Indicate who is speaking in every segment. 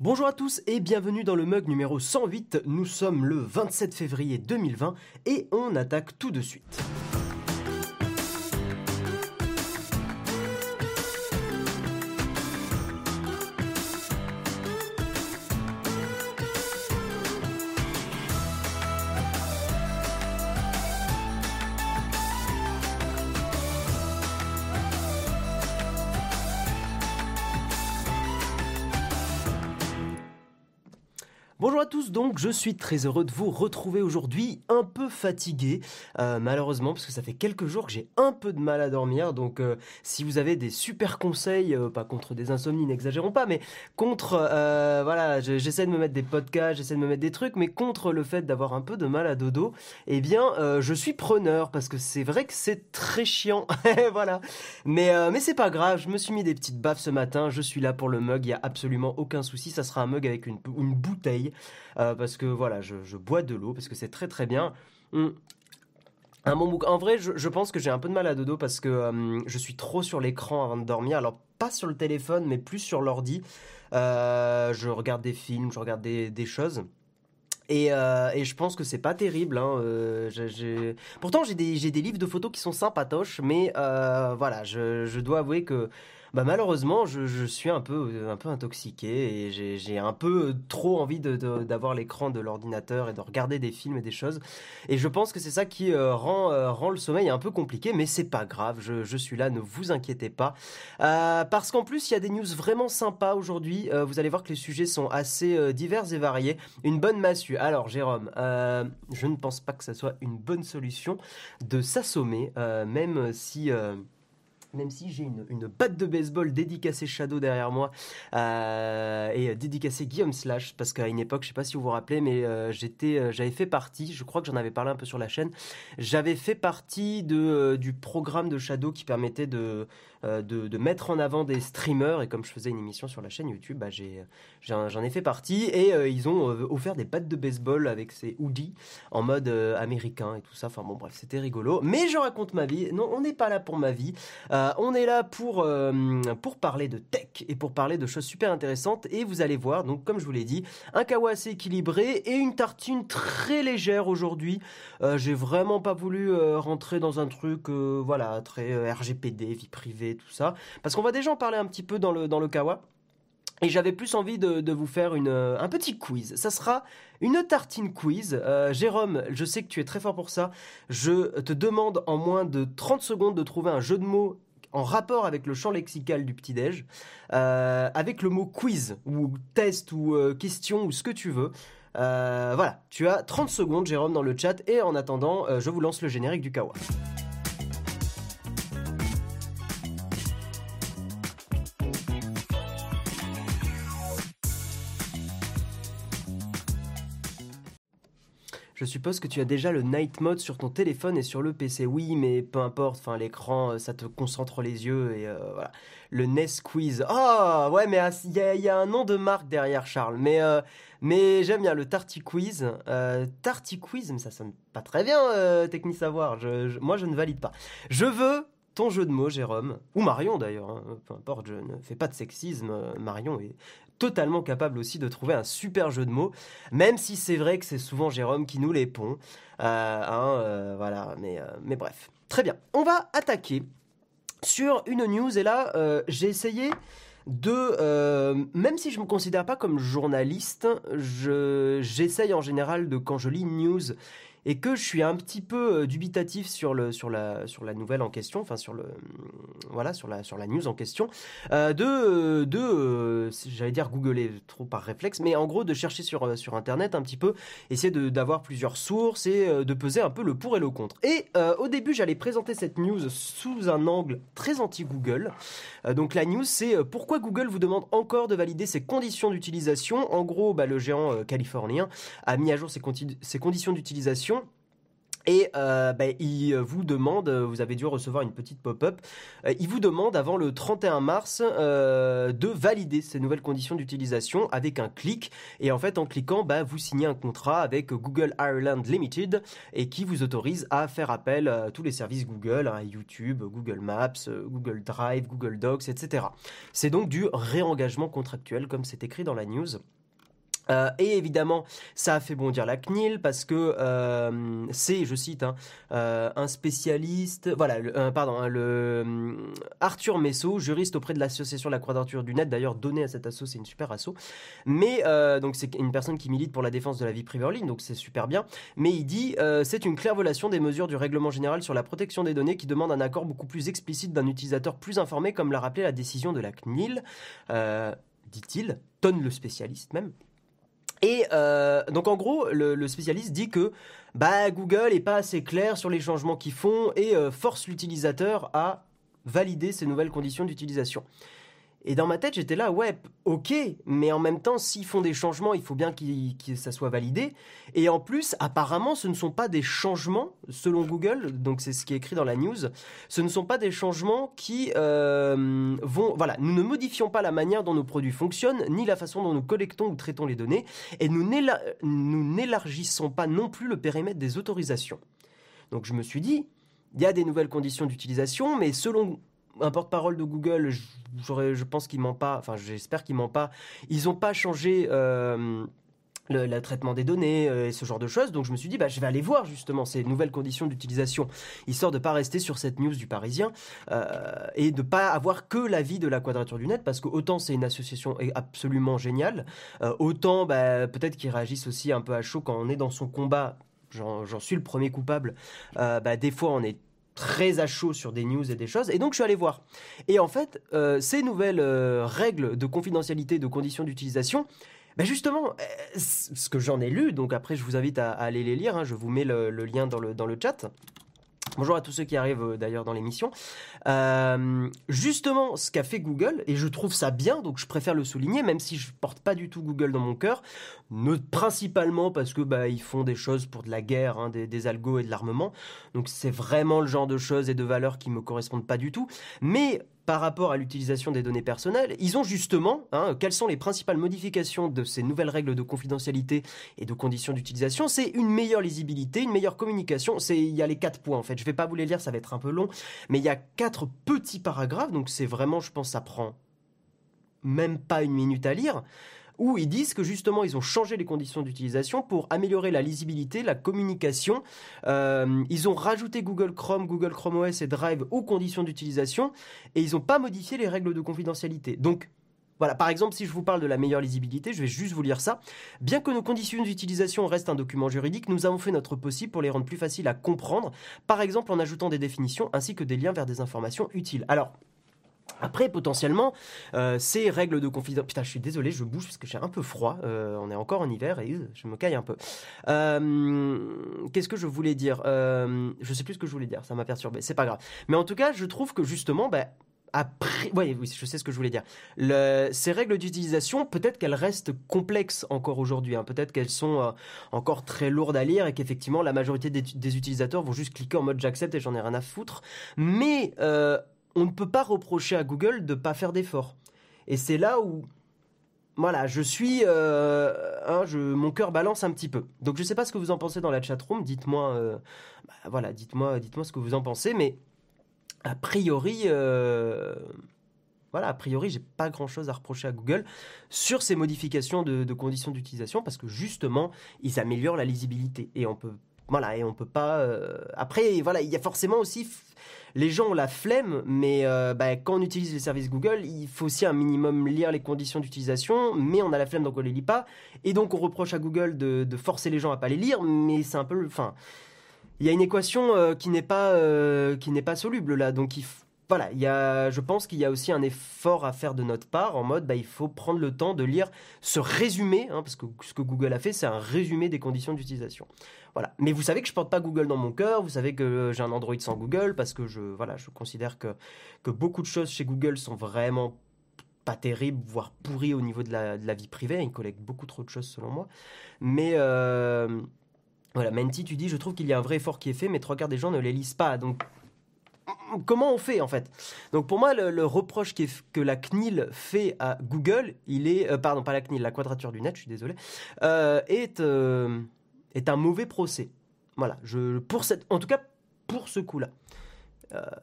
Speaker 1: Bonjour à tous et bienvenue dans le mug numéro 108. Nous sommes le 27 février 2020 et on attaque tout de suite. Tous, donc je suis très heureux de vous retrouver aujourd'hui, un peu fatigué euh, malheureusement parce que ça fait quelques jours que j'ai un peu de mal à dormir, donc euh, si vous avez des super conseils, euh, pas contre des insomnies, n'exagérons pas, mais contre, voilà, j'essaie de me mettre des podcasts, j'essaie de me mettre des trucs, mais contre le fait d'avoir un peu de mal à dodo, eh bien je suis preneur parce que c'est vrai que c'est très chiant, voilà, mais, mais c'est pas grave, je me suis mis des petites baffes ce matin, je suis là pour le mug, il y a absolument aucun souci, ça sera un mug avec une bouteille euh, parce que voilà, je, bois de l'eau parce que c'est très très bien. Hum. Un bon bouc. En vrai, je, pense que j'ai un peu de mal à dodo parce que hum, je suis trop sur l'écran avant de dormir. Alors pas sur le téléphone, mais plus sur l'ordi. Euh, je regarde des films, je regarde des, choses. Et, euh, et, je pense que c'est pas terrible. Hein. Pourtant, j'ai des, des, livres de photos qui sont sympatoches, mais voilà, je, je, dois avouer que bah malheureusement, je, suis un peu, un peu intoxiqué et j'ai un peu trop envie d'avoir l'écran de l'ordinateur et de regarder des films et des choses. Et je pense que c'est ça qui euh, rend, euh, rend le sommeil un peu compliqué, mais c'est pas grave, je, suis là, ne vous inquiétez pas. Euh, parce qu'en plus, il y a des news vraiment sympas aujourd'hui. vous allez voir que les sujets sont assez divers et variés. Une bonne massue. Alors, Jérôme, je ne pense pas que ça soit une bonne solution de s'assommer, même si même si j'ai une, une, batte de baseball dédicacée Shadow derrière moi euh, et dédicacée Guillaume Slash parce qu'à une époque je sais pas si vous vous rappelez mais euh, euh, j'avais fait partie je crois que j'en avais parlé un peu sur la chaîne j'avais fait partie du programme de Shadow qui permettait de euh, de, mettre en avant des streamers. Et comme je faisais une émission sur la chaîne YouTube, bah, j'en ai, fait partie. Et euh, ils ont euh, offert des pattes de baseball avec ces hoodies en mode américain et tout ça. Enfin bon, bref, c'était rigolo. Mais je raconte ma vie. Non, on n'est pas là pour ma vie. on est là pour, pour parler de tech et pour parler de choses super intéressantes. Et vous allez voir, donc comme je vous l'ai dit, un kawa assez équilibré et une tartine très légère aujourd'hui. J'ai vraiment pas voulu rentrer dans un truc, voilà, très RGPD, vie privée tout ça. Parce qu'on va déjà en parler un petit peu dans le, dans le Kawa. Et j'avais plus envie de, vous faire une, euh, un petit quiz. Ça sera une tartine quiz. Euh, Jérôme, je sais que tu es très fort pour ça. Je te demande en moins de 30 secondes de trouver un jeu de mots en rapport avec le champ lexical du petit-déj, euh, avec le mot quiz, ou test, ou question, ou ce que tu veux. voilà, tu as 30 secondes, Jérôme, dans le chat, et en attendant, je vous lance le générique du Kawa. Je suppose que tu as déjà le night mode sur ton téléphone et sur le PC. Oui, mais peu importe. Enfin, l'écran, euh, ça te concentre les yeux et euh, voilà. Le NES Quiz. Ah, ouais, mais il y, a un nom de marque derrière, Charles. Mais euh, mais j'aime bien le Tarty Quiz. Tarty Quiz, mais ça sonne pas très bien, Techni Savoir. moi, je ne valide pas. Je veux ton jeu de mots, Jérôme, ou Marion d'ailleurs, hein. peu importe, je ne fais pas de sexisme, Marion est totalement capable aussi de trouver un super jeu de mots, même si c'est vrai que c'est souvent Jérôme qui nous les pond. Euh, hein, euh, voilà, mais, euh, mais bref. Très bien, on va attaquer sur une news, et là, j'ai essayé de, même si je ne me considère pas comme journaliste, j'essaye en général de, quand je lis une news et que je suis un petit peu euh, dubitatif sur le sur la sur la nouvelle en question, enfin sur le voilà sur la sur la news en question, euh, de de euh, j'allais dire googler trop par réflexe, mais en gros de chercher sur sur internet un petit peu, essayer d'avoir plusieurs sources et de peser un peu le pour et le contre. Et au début j'allais présenter cette news sous un angle très anti Google. donc la news c'est pourquoi Google vous demande encore de valider ses conditions d'utilisation? En gros, bah, le géant californien a mis à jour ses conditions d'utilisation Et euh, ben, il vous demande, vous avez dû recevoir une petite pop-up, euh, il vous demande avant le 31 mars euh, de valider ces nouvelles conditions d'utilisation avec un clic. Et en fait, en cliquant, ben, vous signez un contrat avec Google Ireland Limited et qui vous autorise à faire appel à tous les services Google, hein, YouTube, Google Maps, Google Drive, Google Docs, etc. C'est donc du réengagement contractuel comme c'est écrit dans la news. Euh, et évidemment, ça a fait bondir la CNIL parce que euh, c'est, je cite, hein, euh, un spécialiste, voilà, pardon, hein, le Arthur Messot, juriste auprès de l'association La Quadrature du Net, d'ailleurs donné à cet asso, c'est une super asso, mais donc c'est une personne qui milite pour la défense de la vie privée en ligne, donc c'est super bien, mais il dit c'est une claire violation des mesures du règlement général sur la protection des données qui demande un accord beaucoup plus explicite d'un utilisateur plus informé, comme l'a rappelé la décision de la CNIL, dit-il, tonne le spécialiste même. Et euh, donc en gros, le, spécialiste dit que bah, Google est pas assez clair sur les changements qu'ils font et euh, force l'utilisateur à valider ces nouvelles conditions d'utilisation. Et dans ma tête, j'étais là, ouais, ok, mais en même temps, s'ils font des changements, il faut bien que ça soit validé. Et en plus, apparemment, ce ne sont pas des changements, selon Google, donc c'est ce qui est écrit dans la news, ce ne sont pas des changements qui euh, vont... Voilà, nous ne modifions pas la manière dont nos produits fonctionnent, ni la façon dont nous collectons ou traitons les données, et nous n'élargissons pas non plus le périmètre des autorisations. Donc je me suis dit, il y a des nouvelles conditions d'utilisation, mais selon un porte-parole de Google, je, pense qu'il ment pas, enfin j'espère qu'il ment pas, ils n'ont pas changé euh, le, traitement des données euh, et ce genre de choses. Donc je me suis dit, bah, je vais aller voir justement ces nouvelles conditions d'utilisation, histoire de pas rester sur cette news du Parisien euh, et de pas avoir que l'avis de la Quadrature du Net, parce que autant c'est une association absolument géniale, autant bah, peut-être qu'ils réagissent aussi un peu à chaud quand on est dans son combat. J'en suis le premier coupable. bah, des fois, on est très à chaud sur des news et des choses. Et donc, je suis allé voir. Et en fait, euh, ces nouvelles euh, règles de confidentialité, de conditions d'utilisation, ben justement, euh, ce que j'en ai lu, donc après, je vous invite à, aller les lire. Hein, je vous mets le, lien dans le, dans le chat. Bonjour à tous ceux qui arrivent d'ailleurs dans l'émission. justement, ce qu'a fait Google, et je trouve ça bien, donc je préfère le souligner, même si je porte pas du tout Google dans mon cœur, principalement parce que bah, ils font des choses pour de la guerre, hein, des, des, algos et de l'armement. Donc c'est vraiment le genre de choses et de valeurs qui me correspondent pas du tout. Mais par rapport à l'utilisation des données personnelles, ils ont justement, hein, quelles sont les principales modifications de ces nouvelles règles de confidentialité et de conditions d'utilisation? C'est une meilleure lisibilité, une meilleure communication. C'est il y a les quatre points en fait. Je vais pas vous les lire, ça va être un peu long, mais il y a quatre petits paragraphes, donc c'est vraiment, je pense, ça prend même pas une minute à lire où ils disent que justement ils ont changé les conditions d'utilisation pour améliorer la lisibilité, la communication. Euh, ils ont rajouté Google Chrome, Google Chrome OS et Drive aux conditions d'utilisation et ils n'ont pas modifié les règles de confidentialité. Donc voilà, par exemple, si je vous parle de la meilleure lisibilité, je vais juste vous lire ça. Bien que nos conditions d'utilisation restent un document juridique, nous avons fait notre possible pour les rendre plus faciles à comprendre, par exemple en ajoutant des définitions ainsi que des liens vers des informations utiles. Alors, après, potentiellement, euh, ces règles de confidentialité... Putain, je suis désolé, je bouge parce que j'ai un peu froid. Euh, on est encore en hiver et je me caille un peu. Euh, qu'est-ce que je voulais dire? Je sais plus ce que je voulais dire, ça m'a perturbé. C'est pas grave. Mais en tout cas, je trouve que justement, bah, après, oui, oui, je sais ce que je voulais dire. Ces règles d'utilisation, peut-être qu'elles restent complexes encore aujourd'hui. Hein. Peut-être qu'elles sont encore très lourdes à lire et qu'effectivement la majorité des, utilisateurs vont juste cliquer en mode j'accepte et j'en ai rien à foutre. Mais on ne peut pas reprocher à Google de ne pas faire d'efforts. Et c'est là où, voilà, je suis, euh, hein, mon cœur balance un petit peu. Donc je ne sais pas ce que vous en pensez dans la chatroom. Dites-moi, euh, bah, voilà, dites-moi, dites-moi ce que vous en pensez. Mais a priori, euh, voilà, a priori, j'ai pas grand-chose à reprocher à Google sur ces modifications de, de conditions d'utilisation parce que justement, ils améliorent la lisibilité et on peut voilà, et on peut pas. Euh, après, voilà, il y a forcément aussi. Les gens ont la flemme, mais euh, bah, quand on utilise les services Google, il faut aussi un minimum lire les conditions d'utilisation, mais on a la flemme donc on les lit pas, et donc on reproche à Google de, forcer les gens à pas les lire, mais c'est un peu, enfin, il y a une équation euh, qui n'est pas qui n'est pas soluble là, donc il voilà, il y a, je pense qu'il y a aussi un effort à faire de notre part en mode, bah, il faut prendre le temps de lire ce résumé, hein, parce que ce que Google a fait, c'est un résumé des conditions d'utilisation. Voilà. Mais vous savez que je porte pas Google dans mon cœur, vous savez que j'ai un Android sans Google, parce que je, voilà, je considère que, que beaucoup de choses chez Google sont vraiment pas terribles, voire pourries au niveau de la, de la vie privée. Ils collectent beaucoup trop de choses selon moi. Mais, euh, Voilà, Menti, tu dis, je trouve qu'il y a un vrai effort qui est fait, mais trois quarts des gens ne les lisent pas. Donc, comment on fait en fait? Donc pour moi, le, reproche que la CNIL fait à Google, il est, euh, pardon, pas la CNIL, la Quadrature du Net, je suis désolé, euh, est, euh, est un mauvais procès. Voilà, je, pour cette, en tout cas pour ce coup-là.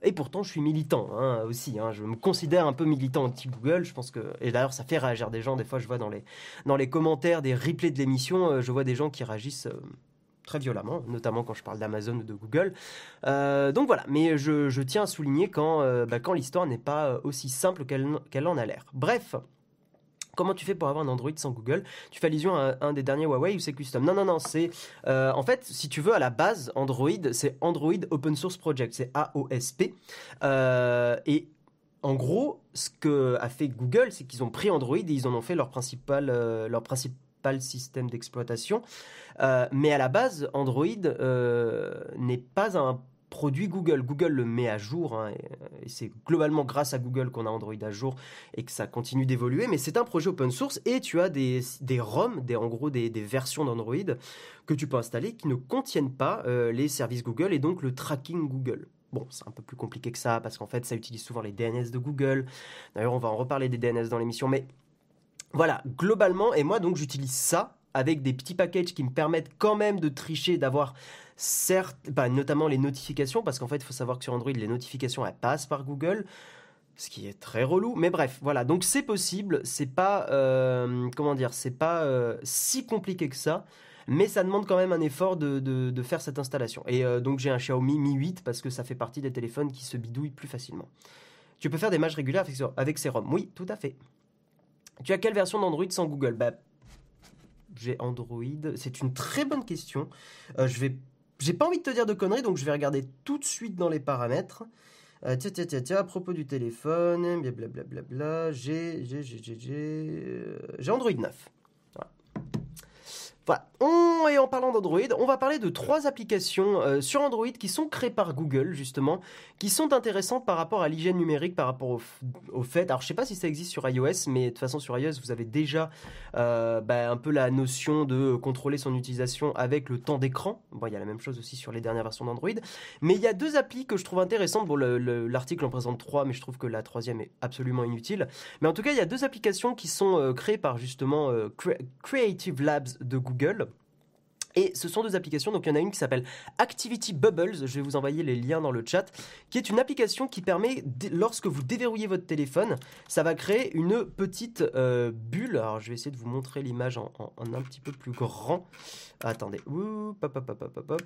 Speaker 1: et pourtant, je suis militant hein, aussi. Hein. je me considère un peu militant anti-Google. Je pense que et d'ailleurs, ça fait réagir des gens. Des fois, je vois dans les dans les commentaires des replays de l'émission, je vois des gens qui réagissent très violemment, notamment quand je parle d'Amazon ou de Google. Euh, donc voilà, mais je, tiens à souligner quand, euh, bah, quand l'histoire n'est pas euh, aussi simple qu'elle en a l'air. Bref. Comment tu fais pour avoir un Android sans Google? Tu fais allusion à un, des derniers Huawei ou c'est custom? Non, non, non, c'est... en fait, si tu veux, à la base, Android, c'est Android Open Source Project, c'est AOSP. et en gros, ce que a fait Google, c'est qu'ils ont pris Android et ils en ont fait leur principal, leur principal système d'exploitation. Euh, mais à la base, Android euh, n'est pas un produit Google. Google le met à jour, hein, et, c'est globalement grâce à Google qu'on a Android à jour et que ça continue d'évoluer, mais c'est un projet open source et tu as des, des ROM, des, en gros des, versions d'Android que tu peux installer qui ne contiennent pas euh, les services Google et donc le tracking Google. Bon, c'est un peu plus compliqué que ça parce qu'en fait, ça utilise souvent les DNS de Google. D'ailleurs, on va en reparler des DNS dans l'émission, mais voilà, globalement, et moi donc j'utilise ça avec des petits packages qui me permettent quand même de tricher, d'avoir certes, bah, notamment les notifications, parce qu'en fait, il faut savoir que sur Android, les notifications, elles passent par Google, ce qui est très relou. Mais bref, voilà, donc c'est possible, c'est pas, euh, comment dire, c'est pas euh, si compliqué que ça. Mais ça demande quand même un effort de, faire cette installation. Et euh, donc j'ai un Xiaomi Mi 8 parce que ça fait partie des téléphones qui se bidouillent plus facilement. Tu peux faire des matchs réguliers avec, avec ces ROM Oui, tout à fait. Tu as quelle version d'Android sans Google? Bah, j'ai Android C'est une très bonne question. Euh, je vais, j'ai pas envie de te dire de conneries, donc je vais regarder tout de suite dans les paramètres. Tiens, tiens, tiens, tiens, à propos du téléphone, blablabla, j'ai, j'ai, j'ai, j'ai, j'ai, euh, j'ai Android 9. Voilà. et en parlant d'Android, on va parler de trois applications euh, sur Android qui sont créées par Google, justement, qui sont intéressantes par rapport à l'hygiène numérique, par rapport au, fait. Alors, je sais pas si ça existe sur iOS, mais de toute façon, sur iOS, vous avez déjà euh, bah, un peu la notion de contrôler son utilisation avec le temps d'écran. Bon, il y a la même chose aussi sur les dernières versions d'Android. Mais il y a deux applis que je trouve intéressantes. Bon, l'article en présente trois, mais je trouve que la troisième est absolument inutile. Mais en tout cas, il y a deux applications qui sont euh, créées par justement Creative Labs de Google et ce sont deux applications. Donc il y en a une qui s'appelle Activity Bubbles. Je vais vous envoyer les liens dans le chat. Qui est une application qui permet, lorsque vous déverrouillez votre téléphone, ça va créer une petite euh, bulle. Alors je vais essayer de vous montrer l'image en, un petit peu plus grand. Attendez.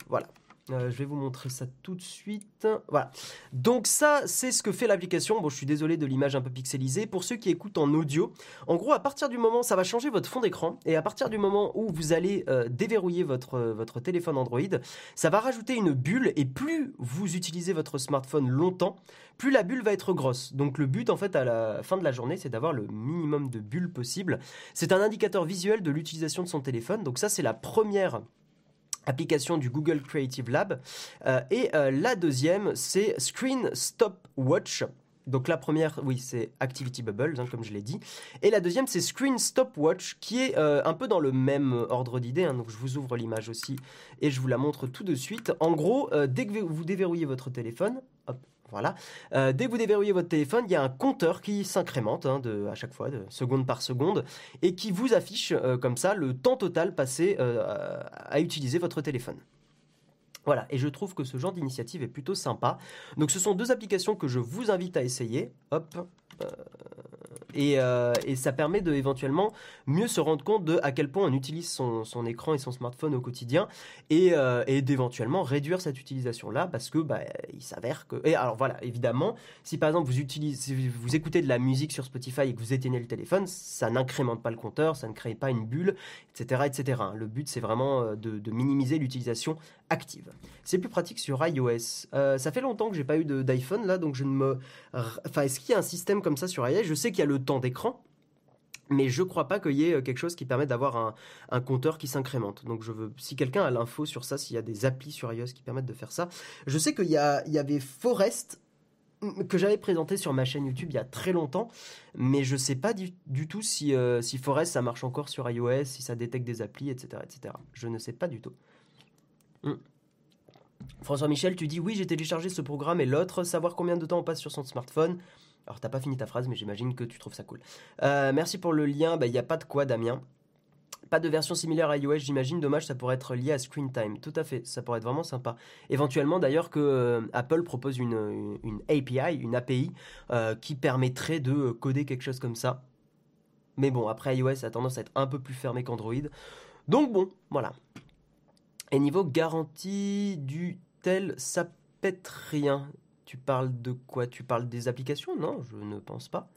Speaker 1: Voilà. Euh, je vais vous montrer ça tout de suite. Voilà. Donc ça, c'est ce que fait l'application. Bon, je suis désolé de l'image un peu pixelisée. Pour ceux qui écoutent en audio, en gros, à partir du moment, ça va changer votre fond d'écran. Et à partir du moment où vous allez euh, déverrouiller votre, euh, votre téléphone Android, ça va rajouter une bulle. Et plus vous utilisez votre smartphone longtemps, plus la bulle va être grosse. Donc le but, en fait, à la fin de la journée, c'est d'avoir le minimum de bulles possible. C'est un indicateur visuel de l'utilisation de son téléphone. Donc ça, c'est la première application du Google Creative Lab. Euh, et euh, la deuxième, c'est Screen Stop Watch. Donc la première, oui, c'est Activity Bubble, hein, comme je l'ai dit. Et la deuxième, c'est Screen Stop Watch, qui est euh, un peu dans le même ordre d'idée. Hein. donc je vous ouvre l'image aussi et je vous la montre tout de suite. En gros, dès que vous déverrouillez votre téléphone, hop, voilà. Euh, dès que vous déverrouillez votre téléphone, il y a un compteur qui s'incrémente hein, à chaque fois, de seconde par seconde, et qui vous affiche euh, comme ça le temps total passé euh, à utiliser votre téléphone. Voilà, et je trouve que ce genre d'initiative est plutôt sympa. Donc ce sont deux applications que je vous invite à essayer. Hop, euh, et, ça permet de éventuellement mieux se rendre compte de à quel point on utilise son, écran et son smartphone au quotidien et, euh, d'éventuellement réduire cette utilisation là parce que bah, il s'avère que et alors voilà évidemment si par exemple vous écoutez de la musique sur Spotify et que vous éteignez le téléphone ça n'incrémente pas le compteur ça ne crée pas une bulle etc etc le but c'est vraiment euh, de, minimiser l'utilisation active c'est plus pratique sur iOS ça fait longtemps que j'ai pas eu d'iPhone là donc je ne me enfin est-ce qu'il y a un système comme ça sur iOS? Je sais qu'il y a le temps d'écran. Mais je crois pas qu'il y ait euh, quelque chose qui permette d'avoir un, compteur qui s'incrémente. Donc je veux, si quelqu'un a l'info sur ça, s'il y a des applis sur iOS qui permettent de faire ça. Je sais qu'il y, y avait Forest que j'avais présenté sur ma chaîne YouTube il y a très longtemps, mais je sais pas du, tout si, euh, si Forest ça marche encore sur iOS, si ça détecte des applis, etc., etc. Je ne sais pas du tout. Hmm. François Michel, tu dis oui, j'ai téléchargé ce programme et l'autre, savoir combien de temps on passe sur son smartphone. Alors t'as pas fini ta phrase, mais j'imagine que tu trouves ça cool. Euh, merci pour le lien. Il bah, n'y a pas de quoi, Damien. Pas de version similaire à iOS, j'imagine. Dommage, ça pourrait être lié à Screen Time. Tout à fait, ça pourrait être vraiment sympa. Éventuellement, d'ailleurs, que euh, Apple propose une, API, une API, euh, qui permettrait de coder quelque chose comme ça. Mais bon, après iOS a tendance à être un peu plus fermé qu'Android. Donc bon, voilà. Et niveau garantie du tel, ça pète rien. Tu parles de quoi? Tu parles des applications? Non, je ne pense pas.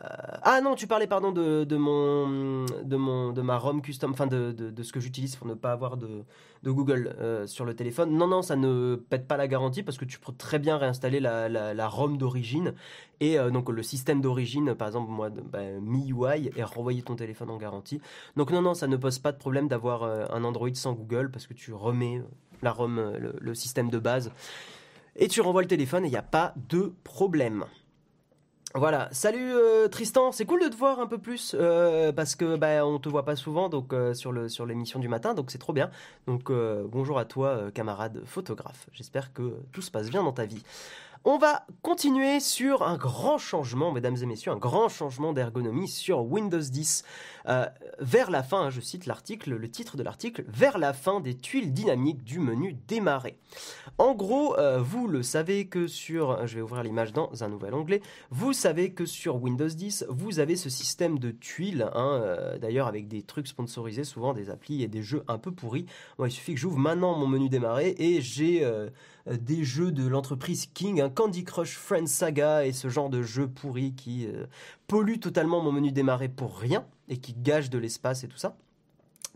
Speaker 1: Euh, ah non, tu parlais pardon de, de, mon de ma ROM custom, enfin de, ce que j'utilise pour ne pas avoir de, Google euh, sur le téléphone. Non non, ça ne pète pas la garantie parce que tu peux très bien réinstaller la, la, ROM d'origine et euh, donc le système d'origine, par exemple moi bah, MIUI et renvoyer ton téléphone en garantie. Donc non non, ça ne pose pas de problème d'avoir un Android sans Google parce que tu remets la ROM, le, le système de base et tu renvoies le téléphone et il n'y a pas de problème. Voilà, salut euh, Tristan, c'est cool de te voir un peu plus euh, parce que bah, on te voit pas souvent donc euh, sur le sur l'émission du matin donc c'est trop bien. Donc bonjour à toi camarade photographe. J'espère que tout se passe bien dans ta vie. On va continuer sur un grand changement, mesdames et messieurs, un grand changement d'ergonomie sur Windows 10. Euh, vers la fin, je cite l'article, le titre de l'article, vers la fin des tuiles dynamiques du menu démarrer. En gros, euh, vous le savez que sur, je vais ouvrir l'image dans un nouvel onglet, vous savez que sur Windows 10, vous avez ce système de tuiles, hein, euh, d'ailleurs avec des trucs sponsorisés, souvent des applis et des jeux un peu pourris. il suffit que j'ouvre maintenant mon menu démarrer et j'ai des jeux de l'entreprise King, un Candy Crush Friends Saga et ce genre de jeux pourris qui euh, polluent totalement mon menu démarrer pour rien et qui gâchent de l'espace et tout ça.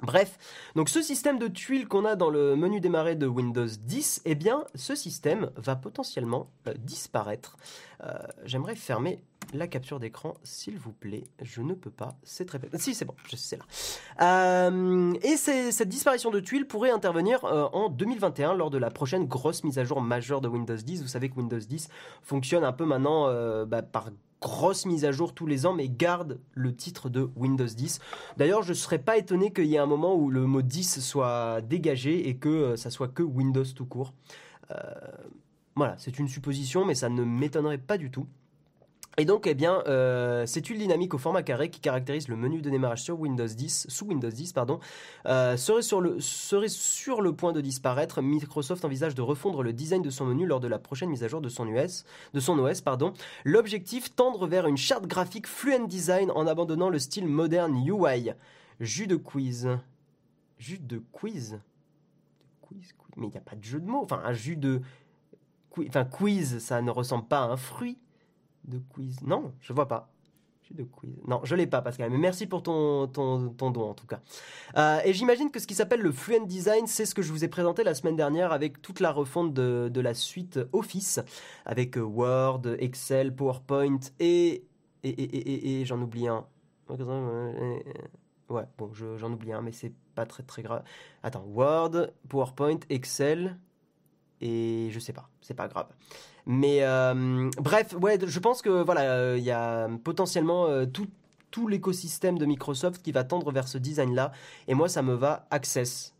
Speaker 1: Bref, donc ce système de tuiles qu'on a dans le menu démarrer de Windows 10, eh bien, ce système va potentiellement euh, disparaître. J'aimerais fermer la capture d'écran, s'il vous plaît. Je ne peux pas, c'est très... Si, c'est bon, je sais là. Euh, et cette disparition de tuiles pourrait intervenir euh, en 2021 lors de la prochaine grosse mise à jour majeure de Windows 10. Vous savez que Windows 10 fonctionne un peu maintenant euh, bah, par grosse mise à jour tous les ans, mais garde le titre de Windows 10. D'ailleurs, je ne serais pas étonné qu'il y ait un moment où le mot 10 soit dégagé et que ça soit que Windows tout court. voilà, c'est une supposition, mais ça ne m'étonnerait pas du tout. Et donc, eh bien, euh, cette tuile dynamique au format carré qui caractérise le menu de démarrage sur Windows 10, sous Windows 10, pardon, euh, serait, sur le, point de disparaître. Microsoft envisage de refondre le design de son menu lors de la prochaine mise à jour de son, OS. Pardon. L'objectif, tendre vers une charte graphique Fluent Design en abandonnant le style moderne UI. Jus de quiz. Jus de quiz Quiz, quiz. Mais il n'y a pas de jeu de mots. Enfin, un jus de... Enfin, quiz, ça ne ressemble pas à un fruit de quiz. Non, je vois pas. De quiz. Non, je l'ai pas, Pascal. Mais merci pour ton, ton, ton don, en tout cas. Euh, et j'imagine que ce qui s'appelle le Fluent Design, c'est ce que je vous ai présenté la semaine dernière avec toute la refonte de, de la suite Office, avec euh, Word, Excel, PowerPoint et. Et, et, et, et j'en oublie un. Ouais, bon, j'en oublie un, mais c'est pas très très grave. Attends, Word, PowerPoint, Excel, et je sais pas, c'est pas grave. Mais euh, bref, ouais, je pense que voilà, il y a potentiellement euh, tout, tout l'écosystème de Microsoft qui va tendre vers ce design-là. Et moi, ça me va Access.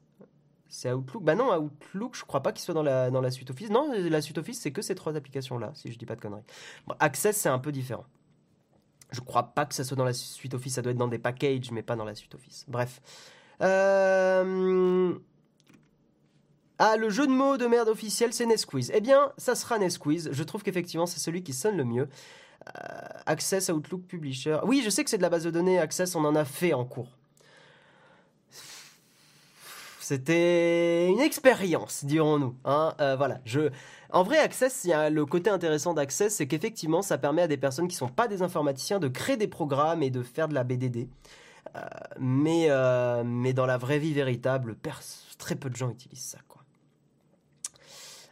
Speaker 1: C'est Outlook? Bah non, Outlook, je crois pas qu'il soit dans la, dans la suite Office. Non, la suite Office, c'est que ces trois applications-là, si je dis pas de conneries. Access, c'est un peu différent. Je crois pas que ça soit dans la suite Office, ça doit être dans des packages, mais pas dans la suite Office. Bref. Euh... Ah, le jeu de mots de merde officiel, c'est Nesquiz. Eh bien, ça sera Nesquiz. Je trouve qu'effectivement, c'est celui qui sonne le mieux. Euh, Access Outlook Publisher. Oui, je sais que c'est de la base de données Access, on en a fait en cours. C'était une expérience, dirons-nous. Hein. Euh, voilà. Je... En vrai, Access, le côté intéressant d'Access, c'est qu'effectivement, ça permet à des personnes qui ne sont pas des informaticiens de créer des programmes et de faire de la BDD. Euh, mais, mais dans la vraie vie véritable, très peu de gens utilisent ça.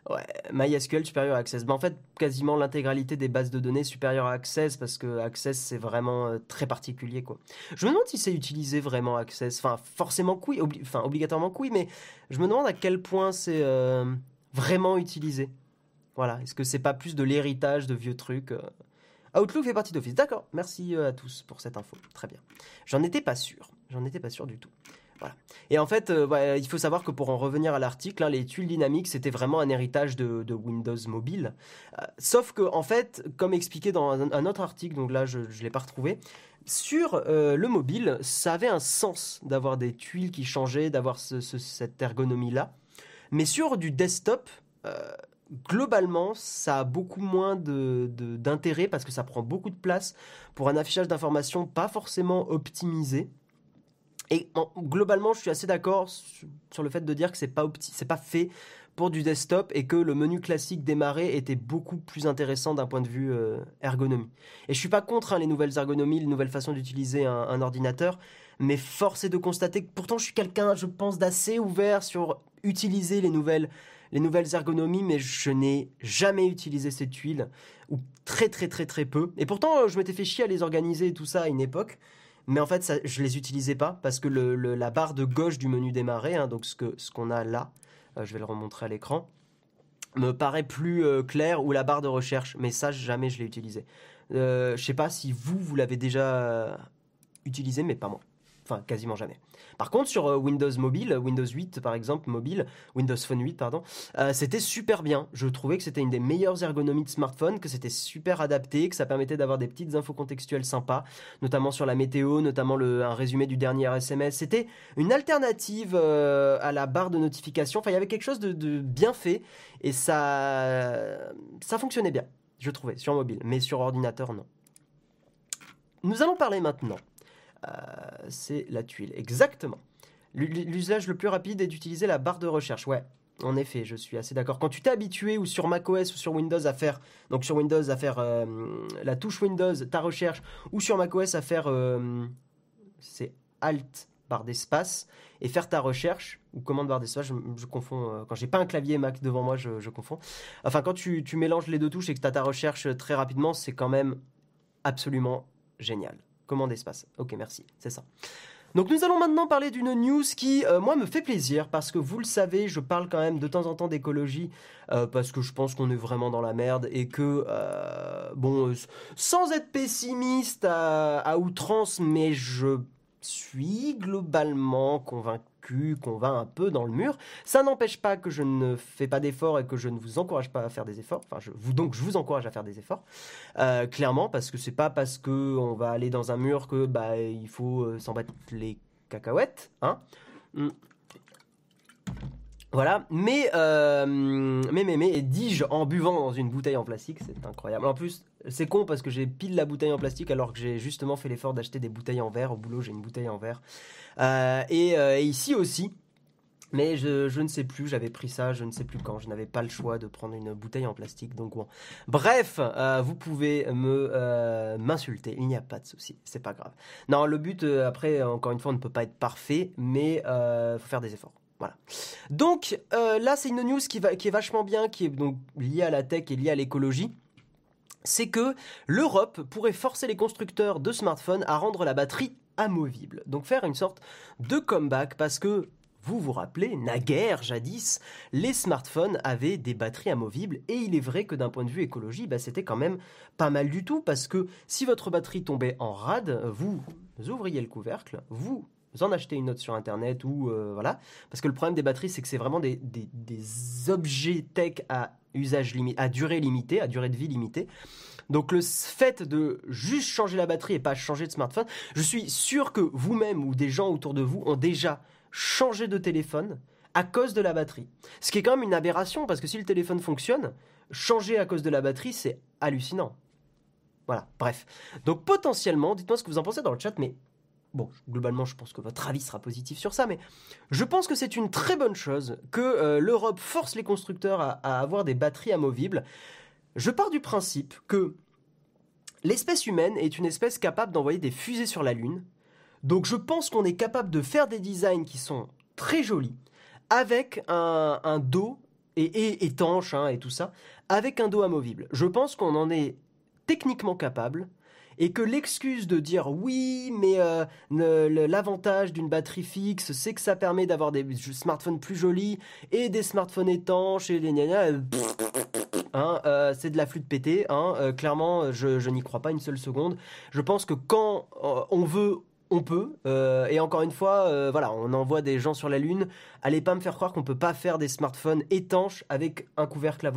Speaker 1: Ouais, MySQL supérieur à Access. Ben, en fait, quasiment l'intégralité des bases de données supérieures à Access parce que Access c'est vraiment euh, très particulier quoi. Je me demande si c'est utilisé vraiment Access. Enfin, forcément oui, enfin obligatoirement oui, mais je me demande à quel point c'est euh, vraiment utilisé. Voilà, est-ce que c'est pas plus de l'héritage de vieux trucs euh? Outlook fait partie d'Office. D'accord, merci à tous pour cette info. Très bien. J'en étais pas sûr. J'en étais pas sûr du tout. Et en fait, euh, il faut savoir que pour en revenir à l'article, hein, les tuiles dynamiques, c'était vraiment un héritage de, Windows Mobile. Euh, sauf que, en fait, comme expliqué dans un, autre article, donc là, je ne l'ai pas retrouvé, sur euh, le mobile, ça avait un sens d'avoir des tuiles qui changeaient, d'avoir cette ergonomie-là. Mais sur du desktop, globalement, ça a beaucoup moins d'intérêt parce que ça prend beaucoup de place pour un affichage d'informations pas forcément optimisé. Et globalement, je suis assez d'accord sur le fait de dire que c'est pas pas fait pour du desktop et que le menu classique démarrer était beaucoup plus intéressant d'un point de vue euh, ergonomie. Et je suis pas contre hein, les nouvelles ergonomies, les nouvelles façons d'utiliser un, ordinateur, mais force est de constater que pourtant je suis quelqu'un, je pense, d'assez ouvert sur utiliser les nouvelles les nouvelles ergonomies, mais je n'ai jamais utilisé ces tuiles, ou très très très très peu. Et pourtant, je m'étais fait chier à les organiser et tout ça à une époque. Mais en fait, ça, je les utilisais pas parce que la barre de gauche du menu démarrer, hein, donc ce qu'on a là, euh, je vais le remontrer à l'écran, me paraît plus euh, clair ou la barre de recherche. Mais ça, jamais je l'ai utilisé. Euh, je sais pas si vous, vous l'avez déjà utilisé, mais pas moi. Enfin, quasiment jamais. Par contre, sur euh, Windows Mobile, Windows 8 par exemple, mobile, Windows Phone 8, pardon, euh, c'était super bien. Je trouvais que c'était une des meilleures ergonomies de smartphone, que c'était super adapté, que ça permettait d'avoir des petites infos contextuelles sympas, notamment sur la météo, notamment le, un résumé du dernier SMS. C'était une alternative euh, à la barre de notification. Enfin, il y avait quelque chose de, bien fait et ça, ça fonctionnait bien, je trouvais, sur mobile. Mais sur ordinateur, non. Nous allons parler maintenant euh, c'est la tuile. Exactement. L'usage le plus rapide est d'utiliser la barre de recherche. Ouais, en effet, je suis assez d'accord. Quand tu t'es habitué ou sur macOS ou sur Windows à faire, donc sur Windows à faire euh, la touche Windows, ta recherche, ou sur macOS à faire, euh, c'est Alt barre d'espace et faire ta recherche ou commande barre d'espace. Je, confonds quand j'ai pas un clavier Mac devant moi, je, confonds. Enfin, quand tu, tu mélanges les deux touches et que tu as ta recherche très rapidement, c'est quand même absolument génial. Commande espace. Ok, merci, c'est ça. Donc nous allons maintenant parler d'une news qui, euh, moi, me fait plaisir parce que vous le savez, je parle quand même de temps en temps d'écologie euh, parce que je pense qu'on est vraiment dans la merde et que, euh, bon, sans être pessimiste à outrance, mais je suis globalement convaincu qu'on va un peu dans le mur. Ça n'empêche pas que je ne fais pas d'efforts et que je ne vous encourage pas à faire des efforts. Enfin, je vous, donc je vous encourage à faire des efforts, euh, clairement, parce que c'est pas parce que on va aller dans un mur que bah il faut euh, s'en battre les cacahuètes, hein. Mm. Voilà, mais, euh, mais, mais, mais, dis-je en buvant dans une bouteille en plastique, c'est incroyable. En plus, c'est con parce que j'ai pile la bouteille en plastique alors que j'ai justement fait l'effort d'acheter des bouteilles en verre. Au boulot, j'ai une bouteille en verre. Euh, euh, et, ici aussi, mais je, ne sais plus, j'avais pris ça, je ne sais plus quand, je n'avais pas le choix de prendre une bouteille en plastique, donc bon. Bref, euh, vous pouvez me m'insulter, il n'y a pas de souci, c'est pas grave. Non, le but, après, encore une fois, on ne peut pas être parfait, mais il faut faire des efforts. Voilà. Donc là, c'est une news qui, qui est vachement bien, qui est donc liée à la tech et liée à l'écologie c'est que l'Europe pourrait forcer les constructeurs de smartphones à rendre la batterie amovible. Donc faire une sorte de comeback parce que vous vous rappelez, naguère, jadis, les smartphones avaient des batteries amovibles et il est vrai que d'un point de vue écologie, bah, c'était quand même pas mal du tout parce que si votre batterie tombait en rade, vous ouvriez le couvercle, vous en achetez une autre sur internet ou euh, voilà parce que le problème des batteries c'est que c'est vraiment des, des, objets tech à usage limité à durée limitée à durée de vie limitée donc le fait de juste changer la batterie et pas changer de smartphone, je suis sûr que vous-même ou des gens autour de vous ont déjà changé de téléphone à cause de la batterie. Ce qui est quand même une aberration parce que si le téléphone fonctionne, changer à cause de la batterie, c'est hallucinant. Voilà, bref. Donc potentiellement, dites-moi ce que vous en pensez dans le chat, mais bon, globalement, je pense que votre avis sera positif sur ça, mais je pense que c'est une très bonne chose que euh, l'Europe force les constructeurs à, avoir des batteries amovibles. Je pars du principe que l'espèce humaine est une espèce capable d'envoyer des fusées sur la Lune. Donc je pense qu'on est capable de faire des designs qui sont très jolis, avec un, dos et, étanche hein, et tout ça, avec un dos amovible. Je pense qu'on en est techniquement capable et que l'excuse de dire oui, mais euh, l'avantage d'une batterie fixe, c'est que ça permet d'avoir des smartphones plus jolis et des smartphones étanches et des gna Hein, euh, c'est de la flûte pétée. Hein, euh, clairement, je, n'y crois pas une seule seconde. Je pense que quand on veut on peut. Euh, et encore une fois, euh, voilà, on envoie des gens sur la Lune. Allez pas me faire croire qu'on peut pas faire des smartphones étanches avec un couvercle,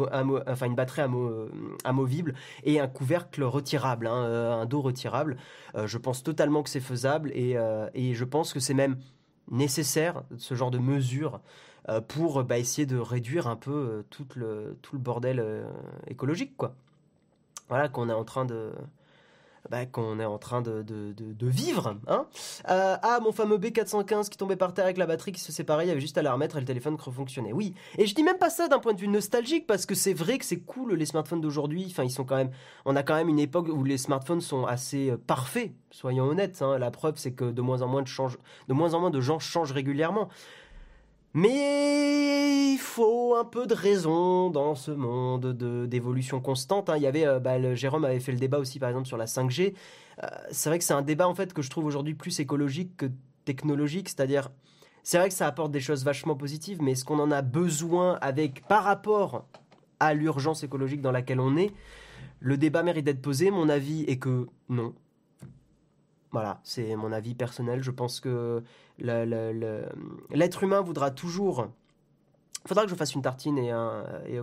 Speaker 1: enfin une batterie euh, amovible et un couvercle retirable, hein, un dos retirable. je pense totalement que c'est faisable et, je pense que c'est même nécessaire ce genre de mesures pour bah, essayer de réduire un peu tout le, tout le bordel écologique, quoi. Voilà qu'on est en train de bah, qu'on est en train de, vivre. Hein euh, ah, mon fameux B415 qui tombait par terre avec la batterie qui se séparait, il y avait juste à la remettre et le téléphone fonctionnait. Oui, et je dis même pas ça d'un point de vue nostalgique parce que c'est vrai que c'est cool les smartphones d'aujourd'hui. Enfin, ils sont quand même. On a quand même une époque où les smartphones sont assez euh, parfaits, soyons honnêtes. Hein. La preuve, c'est que de moins en moins de, change... de moins en moins de gens changent régulièrement. Mais il faut un peu de raison dans ce monde d'évolution constante. Hein. Il y avait, euh, bah, Jérôme avait fait le débat aussi par exemple sur la 5G. Euh, c'est vrai que c'est un débat en fait que je trouve aujourd'hui plus écologique que technologique, c'est-à-dire c'est vrai que ça apporte des choses vachement positives, mais est-ce qu'on en a besoin avec par rapport à l'urgence écologique dans laquelle on est? Le débat mérite d'être posé. Mon avis est que non. Voilà, c'est mon avis personnel. Je pense que l'être humain voudra toujours. Faudra que je fasse une tartine et,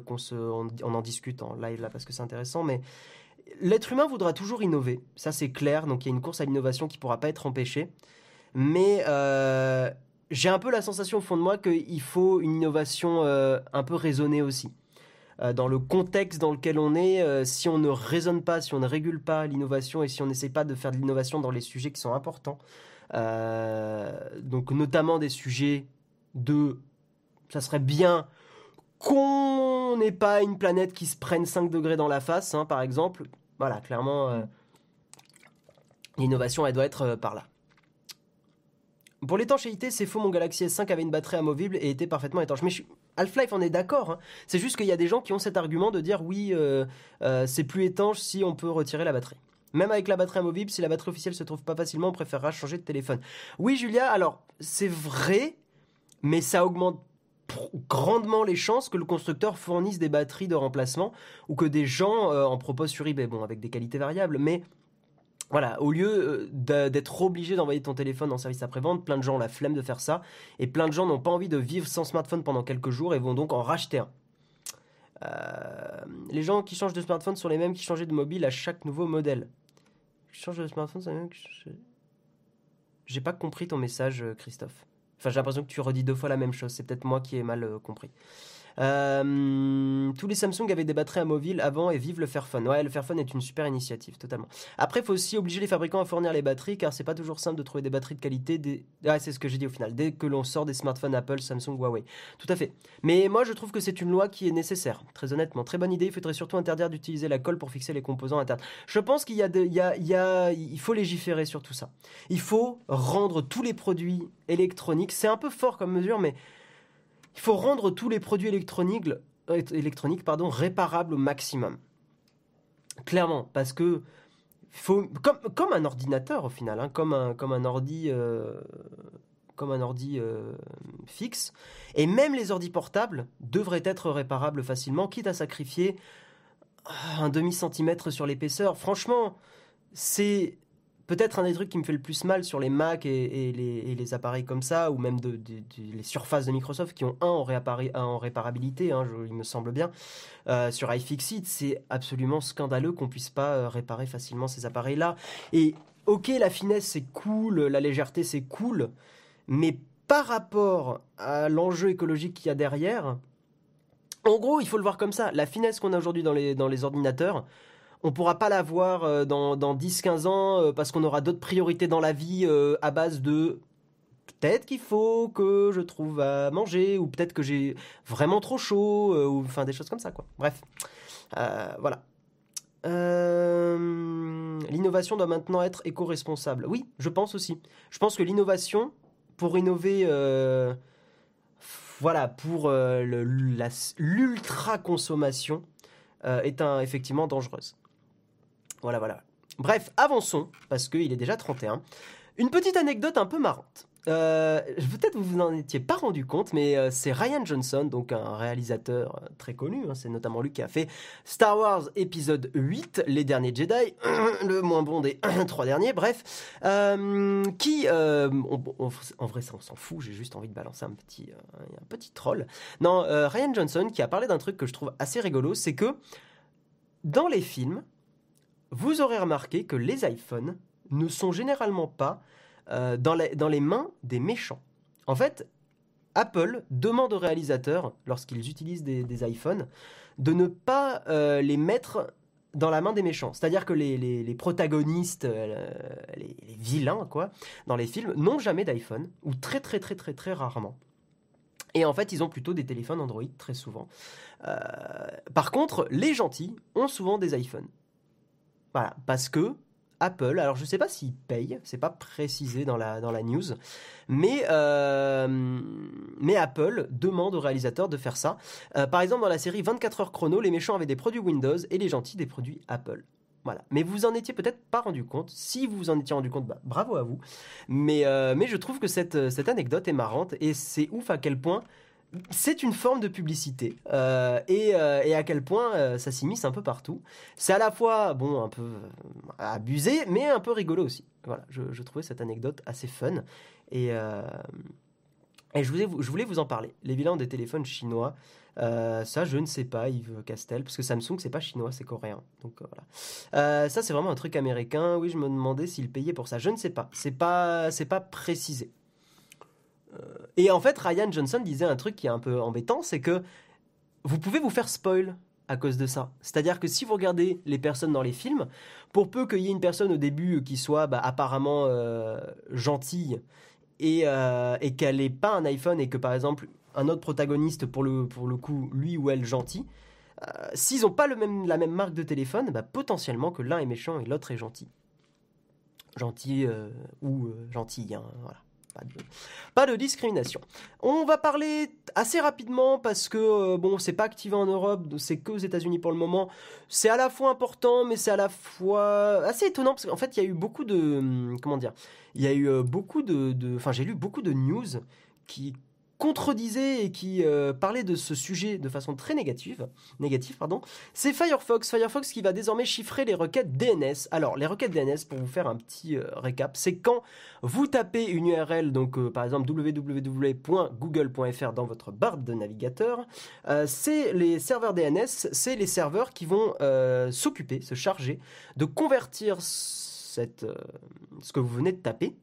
Speaker 1: qu'on on, en discute en live là parce que c'est intéressant. Mais l'être humain voudra toujours innover. Ça, c'est clair. Donc il y a une course à l'innovation qui ne pourra pas être empêchée. Mais euh, j'ai un peu la sensation au fond de moi qu'il faut une innovation euh, un peu raisonnée aussi. Euh, dans le contexte dans lequel on est, euh, si on ne raisonne pas, si on ne régule pas l'innovation et si on n'essaie pas de faire de l'innovation dans les sujets qui sont importants, euh, donc notamment des sujets de... Ça serait bien qu'on n'ait pas une planète qui se prenne 5 degrés dans la face, hein, par exemple. Voilà, clairement, l'innovation, elle doit être par là. Pour l'étanchéité, c'est faux, mon Galaxy S5 avait une batterie amovible et était parfaitement étanche. Mais Half-Life en est d'accord. Hein. C'est juste qu'il y a des gens qui ont cet argument de dire oui, euh, euh, c'est plus étanche si on peut retirer la batterie. Même avec la batterie amovible, si la batterie officielle se trouve pas facilement, on préférera changer de téléphone. Oui, Julia, alors c'est vrai, mais ça augmente grandement les chances que le constructeur fournisse des batteries de remplacement ou que des gens euh, en proposent sur eBay, bon, avec des qualités variables, mais voilà, au lieu euh, d'être obligé d'envoyer ton téléphone en service après-vente, plein de gens ont la flemme de faire ça, et plein de gens n'ont pas envie de vivre sans smartphone pendant quelques jours et vont donc en racheter un. Euh, les gens qui changent de smartphone sont les mêmes qui changeaient de mobile à chaque nouveau modèle. Change de smartphone, c'est mêmes J'ai pas compris ton message, euh, Christophe. Enfin, j'ai l'impression que tu redis deux fois la même chose. C'est peut-être moi qui ai mal compris. Euh, tous les Samsung avaient des batteries amovibles avant et vive le Fairphone. Ouais, le Fairphone est une super initiative, totalement. Après, faut aussi obliger les fabricants à fournir les batteries car c'est pas toujours simple de trouver des batteries de qualité. Ah, c'est ce que j'ai dit au final. Dès que l'on sort des smartphones Apple, Samsung, Huawei. Tout à fait. Mais moi, je trouve que c'est une loi qui est nécessaire. Très honnêtement, très bonne idée. Il faudrait surtout interdire d'utiliser la colle pour fixer les composants internes. Je pense qu'il y a, il y a, il y a, il faut légiférer sur tout ça. Il faut rendre tous les produits électroniques. C'est un peu fort comme mesure, mais il faut rendre tous les produits électroniques, euh, réparables au maximum. Clairement, parce que faut, comme, un ordinateur au final, hein, comme, un, comme un ordi, euh, comme un ordi euh, fixe. Et même les ordis portables devraient être réparables facilement, quitte à sacrifier un demi centimètre sur l'épaisseur. Franchement, c'est peut-être un des trucs qui me fait le plus mal sur les Mac et, les, appareils comme ça, ou même de, les surfaces de Microsoft qui ont un en, réparabilité, hein, il me semble bien. Euh, sur iFixit, c'est absolument scandaleux qu'on puisse pas euh, réparer facilement ces appareils-là. Et ok, la finesse c'est cool, la légèreté c'est cool, mais par rapport à l'enjeu écologique qu'il y a derrière, en gros, il faut le voir comme ça. La finesse qu'on a aujourd'hui dans les ordinateurs, on pourra pas l'avoir euh, dans, dans 10-15 ans euh, parce qu'on aura d'autres priorités dans la vie euh, à base de peut-être qu'il faut que je trouve à manger ou peut-être que j'ai vraiment trop chaud ou enfin des choses comme ça. Bref, voilà. l'innovation doit maintenant être éco-responsable. Oui, je pense aussi. Je pense que l'innovation, pour innover, voilà, pour l'ultra-consommation, est effectivement dangereuse. Voilà, voilà. Bref, avançons, parce qu'il est déjà 31. Une petite anecdote un peu marrante. euh, peut-être vous vous en étiez pas rendu compte, mais euh, c'est Ryan Johnson, donc un réalisateur euh, très connu. hein, c'est notamment lui qui a fait Star Wars épisode 8, Les Derniers Jedi, le moins bon des trois derniers, bref, euh, qui, en vrai, ça on s'en fout. J'ai juste envie de balancer un petit, un petit troll. Non, Ryan Johnson qui a parlé d'un truc que je trouve assez rigolo, c'est que dans les films, vous aurez remarqué que les iPhones ne sont généralement pas euh, dans, les, mains des méchants. En fait, Apple demande aux réalisateurs, lorsqu'ils utilisent des, iPhones, de ne pas euh, les mettre dans la main des méchants. C'est-à-dire que les, protagonistes, euh, les, vilains, quoi, dans les films, n'ont jamais d'iPhone, ou très très très très très rarement. Et en fait, ils ont plutôt des téléphones Android, très souvent. Par contre, les gentils ont souvent des iPhones. Voilà, parce que Apple, alors je ne sais pas s'ils payent, c'est pas précisé dans la, dans la news, mais, euh, mais Apple demande aux réalisateurs de faire ça. Euh, par exemple, dans la série 24 heures chrono, les méchants avaient des produits Windows et les gentils des produits Apple. Voilà. Mais vous en étiez peut-être pas rendu compte. Si vous vous en étiez rendu compte, bah, bravo à vous. Mais, euh, mais je trouve que cette, cette anecdote est marrante et c'est ouf à quel point c'est une forme de publicité euh, et, euh, et à quel point euh, ça s'immisce un peu partout. C'est à la fois bon un peu abusé, mais un peu rigolo aussi. Voilà, je, trouvais cette anecdote assez fun et, je, voulais, vous- en parler. Les bilans des téléphones chinois, ça je ne sais pas, Yves Castel, parce que Samsung c'est pas chinois, c'est coréen. Donc voilà. Ça c'est vraiment un truc américain. Oui, je me demandais s'ils payaient pour ça. Je ne sais pas. C'est pas, c'est pas précisé. Et en fait, Ryan Johnson disait un truc qui est un peu embêtant, c'est que vous pouvez vous faire spoil à cause de ça. C'est-à-dire que si vous regardez les personnes dans les films, pour peu qu'il y ait une personne au début qui soit bah, apparemment euh, gentille et, euh, qu'elle n'ait pas un iPhone et que par exemple un autre protagoniste, pour le, pour le coup, lui ou elle gentil, euh, s'ils n'ont pas la même marque de téléphone, bah, potentiellement que l'un est méchant et l'autre est gentil. Gentil euh, ou euh, gentil, hein, voilà. Pas de, discrimination. On va parler assez rapidement parce que euh, bon, c'est pas activé en Europe, c'est que aux États-Unis pour le moment. C'est à la fois important, mais c'est à la fois assez étonnant parce qu'en fait, il y a eu beaucoup de hum, comment dire, il y a eu euh, beaucoup de- enfin, j'ai lu beaucoup de news qui contredisaient et qui euh, parlaient de ce sujet de façon très négative, pardon. C'est Firefox, Firefox qui va désormais chiffrer les requêtes DNS. Alors, les requêtes DNS, pour vous faire un petit euh, récap, c'est quand vous tapez une URL, donc euh, par exemple www.google.fr dans votre barre de navigateur, c'est les serveurs DNS, c'est les serveurs qui vont s'occuper, se charger de convertir ce que vous venez de taper,